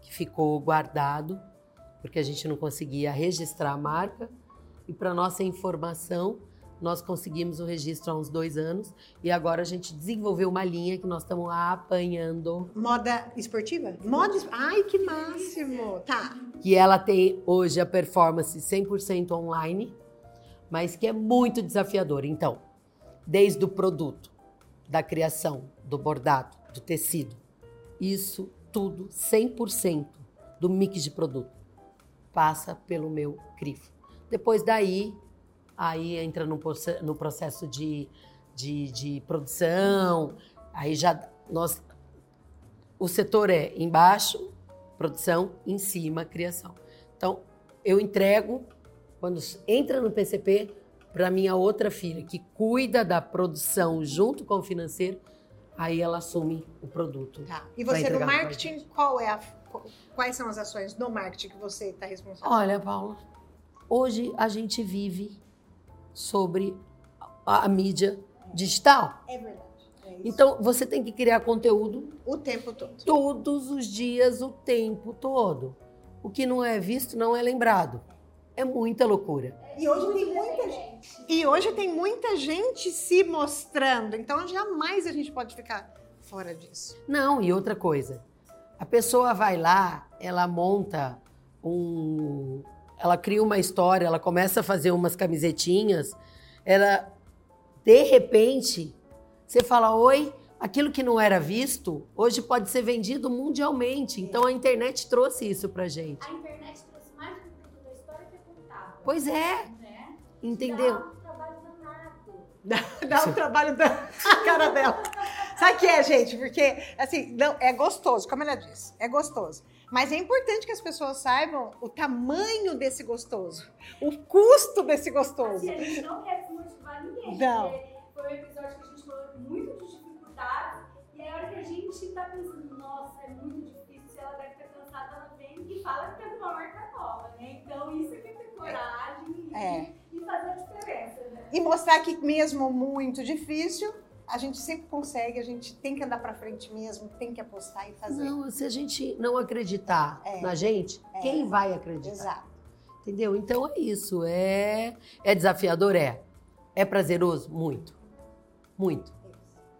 que ficou guardado, porque a gente não conseguia registrar a marca. E para nossa informação, nós conseguimos o registro há uns dois anos e agora a gente desenvolveu uma linha que nós estamos apanhando. Moda esportiva? Moda. Ai, que máximo! Tá. Que ela tem hoje a performance 100% online, mas que é muito desafiadora. Então, desde o produto, da criação, do bordado, do tecido, isso tudo 100% do mix de produto passa pelo meu crifo. Depois daí, aí entra no, no processo de, de, de produção, aí já nós o setor é embaixo, produção, em cima, criação. Então, eu entrego, quando entra no PCP, para minha outra filha, que cuida da produção junto com o financeiro, aí ela assume o produto. Tá. E você no marketing, qual é a, quais são as ações no marketing que você está responsável? Olha, Paula, hoje a gente vive sobre a, a mídia digital. É verdade. É. Então, você tem que criar conteúdo o tempo todo. todos os dias, o tempo todo. O que não é visto não é lembrado. É muita loucura. E hoje tem muita gente. E hoje tem muita gente se mostrando. Então jamais a gente pode ficar fora disso. Não, e outra coisa. A pessoa vai lá, ela monta um. Ela cria uma história, ela começa a fazer umas camisetinhas, ela. De repente, você fala: Oi, aquilo que não era visto, hoje pode ser vendido mundialmente. Então a internet trouxe isso pra gente. A internet trouxe mais um produto da história que é contável. Pois é, Né? entendeu? Dá um trabalho danado. Dá, dá o trabalho da a cara dela. Sabe o que é, gente? Porque, assim, não, é gostoso, como ela disse, é gostoso. Mas é importante que as pessoas saibam o tamanho desse gostoso, o custo desse gostoso. Assim, a gente não quer desmotivar ninguém. Não. Foi um episódio que a gente falou muito de dificuldades. E a hora que a gente tá pensando, nossa, é muito difícil, se ela deve ter cansado, ela vem e fala que de uma marca nova, né? Então, isso é que é ter coragem e, É. e fazer a diferença, né? E mostrar que mesmo muito difícil, a gente sempre consegue, a gente tem que andar pra frente mesmo, tem que apostar e fazer. Não, se a gente não acreditar É. na gente, É. quem vai acreditar? Exato. Entendeu? Então é isso. É, é desafiador? É. É prazeroso? Muito. Muito.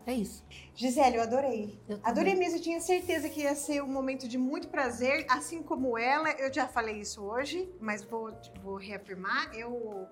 É isso. Gisele, eu adorei. Eu. Adorei mesmo, eu tinha certeza que ia ser um momento de muito prazer, assim como ela. Eu já falei isso hoje, mas vou, vou reafirmar. Eu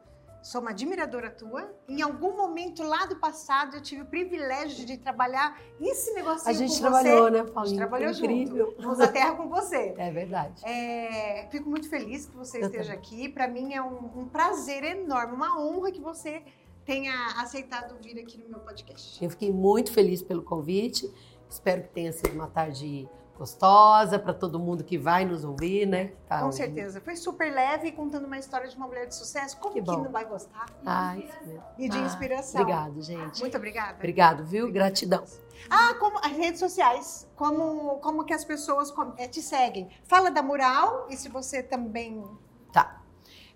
sou uma admiradora tua. Em algum momento lá do passado, eu tive o privilégio de trabalhar esse negocinho A gente trabalhou, você. né, A gente trabalhou Incrível. junto. Mãos à terra com você. É verdade. É, fico muito feliz que você Eu esteja aqui. Para mim é um, um prazer enorme, uma honra que você tenha aceitado vir aqui no meu podcast. Eu fiquei muito feliz pelo convite. Espero que tenha sido uma tarde gostosa para todo mundo que vai nos ouvir, né? Tá Com ouvindo. certeza. Foi super leve, contando uma história de uma mulher de sucesso. Como Que que, não vai gostar? Ah, isso mesmo. E de Ah, inspiração. Obrigado, gente. Muito obrigada. Obrigado, viu? Gratidão. Ah, como as redes sociais. Como, como que as pessoas eh, te seguem. Fala da Mural e se você também... Tá.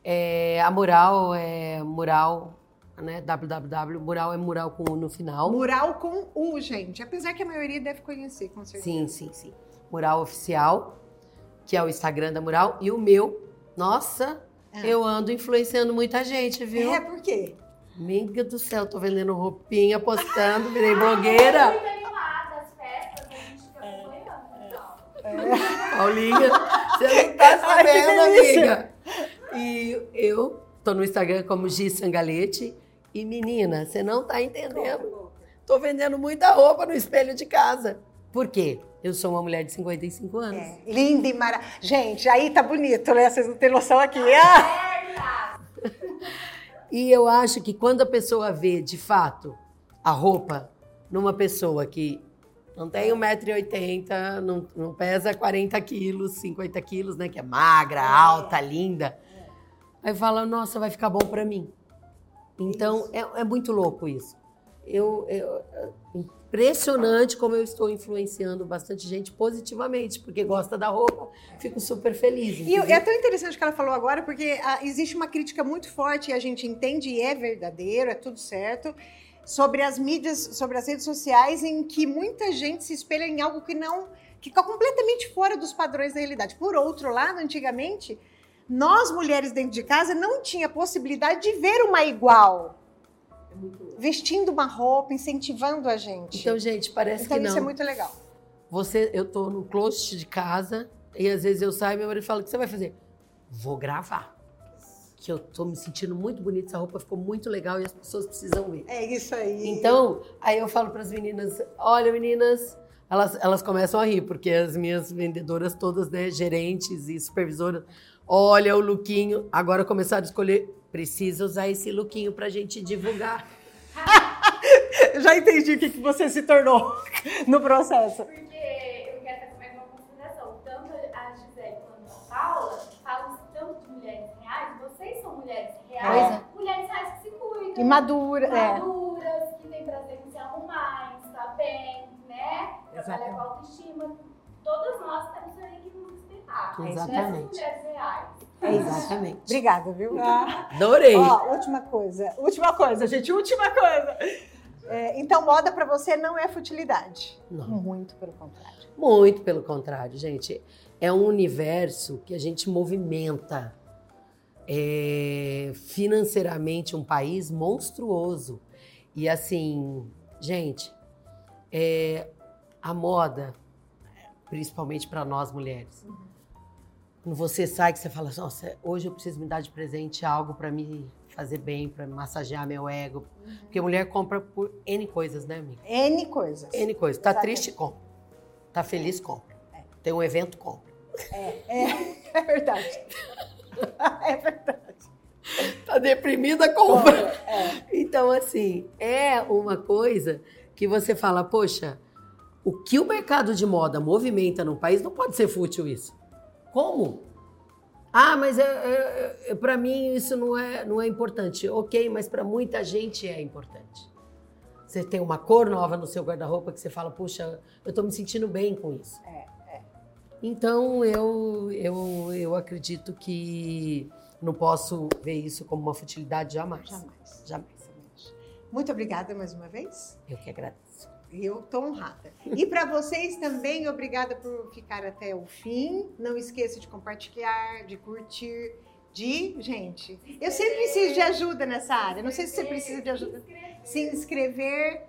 É, a mural é mural, né? www. Mural é mural com U no final. Mural com U, gente. Apesar que a maioria deve conhecer, com certeza. Sim, sim, sim. Mural Oficial, que é o Instagram da Mural, e o meu, nossa, Ah. eu ando influenciando muita gente, viu? É, por quê? Amiga do céu, tô vendendo roupinha, postando, virei blogueira. Muito animada, as festas, a gente fica acompanhando. Então. Paulinha, você não tá sabendo, amiga. E eu tô no Instagram como Gi Sangalete. E menina, você não tá entendendo. Tô vendendo muita roupa no espelho de casa. Por quê? Eu sou uma mulher de 55 anos. É, linda e maravilhosa. Gente, aí tá bonito, né? Vocês não têm noção aqui. Ah! E eu acho que quando a pessoa vê, de fato, a roupa numa pessoa que não tem 1,80m, não, não pesa 40 quilos, 50 quilos, né? Que é magra, alta, linda. Aí fala, nossa, vai ficar bom pra mim. Então, é, é muito louco isso. Eu, eu- é impressionante como eu estou influenciando bastante gente positivamente, porque gosta da roupa, fico super feliz. E eu- entendeu? é tão interessante o que ela falou agora, porque ah, existe uma crítica muito forte e a gente entende e é verdadeiro, é tudo certo. sobre as mídias, sobre as redes sociais, em que muita gente se espelha em algo que não. que fica completamente fora dos padrões da realidade. Por outro lado, antigamente, nós mulheres dentro de casa não tinha possibilidade de ver uma igual. Vestindo uma roupa, incentivando a gente. Então, gente, parece Então que isso não. é muito legal. Você, eu tô no closet de casa e às vezes eu saio e meu marido fala: o que você vai fazer? Vou gravar. Que eu tô me sentindo muito bonita, essa roupa ficou muito legal e as pessoas precisam ver. É isso aí. Então, aí eu falo para as meninas: olha, meninas, elas, elas começam a rir, porque as minhas vendedoras, todas, né, gerentes e supervisoras, olha o lookinho. Agora começaram a escolher: precisa usar esse lookinho pra gente divulgar. Já entendi o que, que você se tornou no processo. Porque eu quero fazer mais uma consideração. Tanto a Gisele quanto a Paula falam tanto de mulheres reais. Vocês são mulheres reais. Mulheres reais que se cuidam. E madura, é. maduras, que têm prazer em se arrumar, em estar bem, né? Trabalhar com autoestima. Todas nós temos aí que nos espelhar. Exatamente. É. Exatamente. Obrigada, viu? Adorei. Ó, última coisa. Última coisa, gente. Última coisa. É, então, moda pra você não é futilidade. Não. Muito pelo contrário. Muito pelo contrário, gente. É um universo que a gente movimenta é, financeiramente um país monstruoso. E assim, gente, é, a moda, principalmente para nós mulheres, quando você sai que você fala, nossa, hoje eu preciso me dar de presente algo para me fazer bem, para massagear meu ego. Porque mulher compra por N coisas, né, amiga? N coisas. N coisas. Tá Exatamente. triste, compra. Tá feliz, compra. Tem um evento, compra. É verdade. É verdade. Tá deprimida, compra. É. Então, assim, é uma coisa que você fala, poxa, o que o mercado de moda movimenta no país não pode ser fútil isso. Como? Ah, mas é, é, é, para mim isso não é, não é importante. Ok, mas para muita gente é importante. Você tem uma cor nova no seu guarda-roupa que você fala, puxa, eu tô me sentindo bem com isso. É, é. Então eu, eu, eu acredito que não posso ver isso como uma futilidade jamais. Jamais. Jamais. Muito obrigada mais uma vez. Eu que agradeço. Eu tô honrada. E para vocês também, obrigada por ficar até o fim. Não esqueça de compartilhar, de curtir, de. Gente, eu sempre preciso de ajuda nessa área. Não sei se você precisa de ajuda. Se inscrever,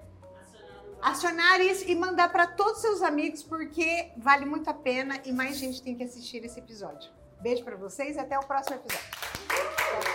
acionar isso e mandar para todos os seus amigos, porque vale muito a pena e mais gente tem que assistir esse episódio. Beijo para vocês e até o próximo episódio.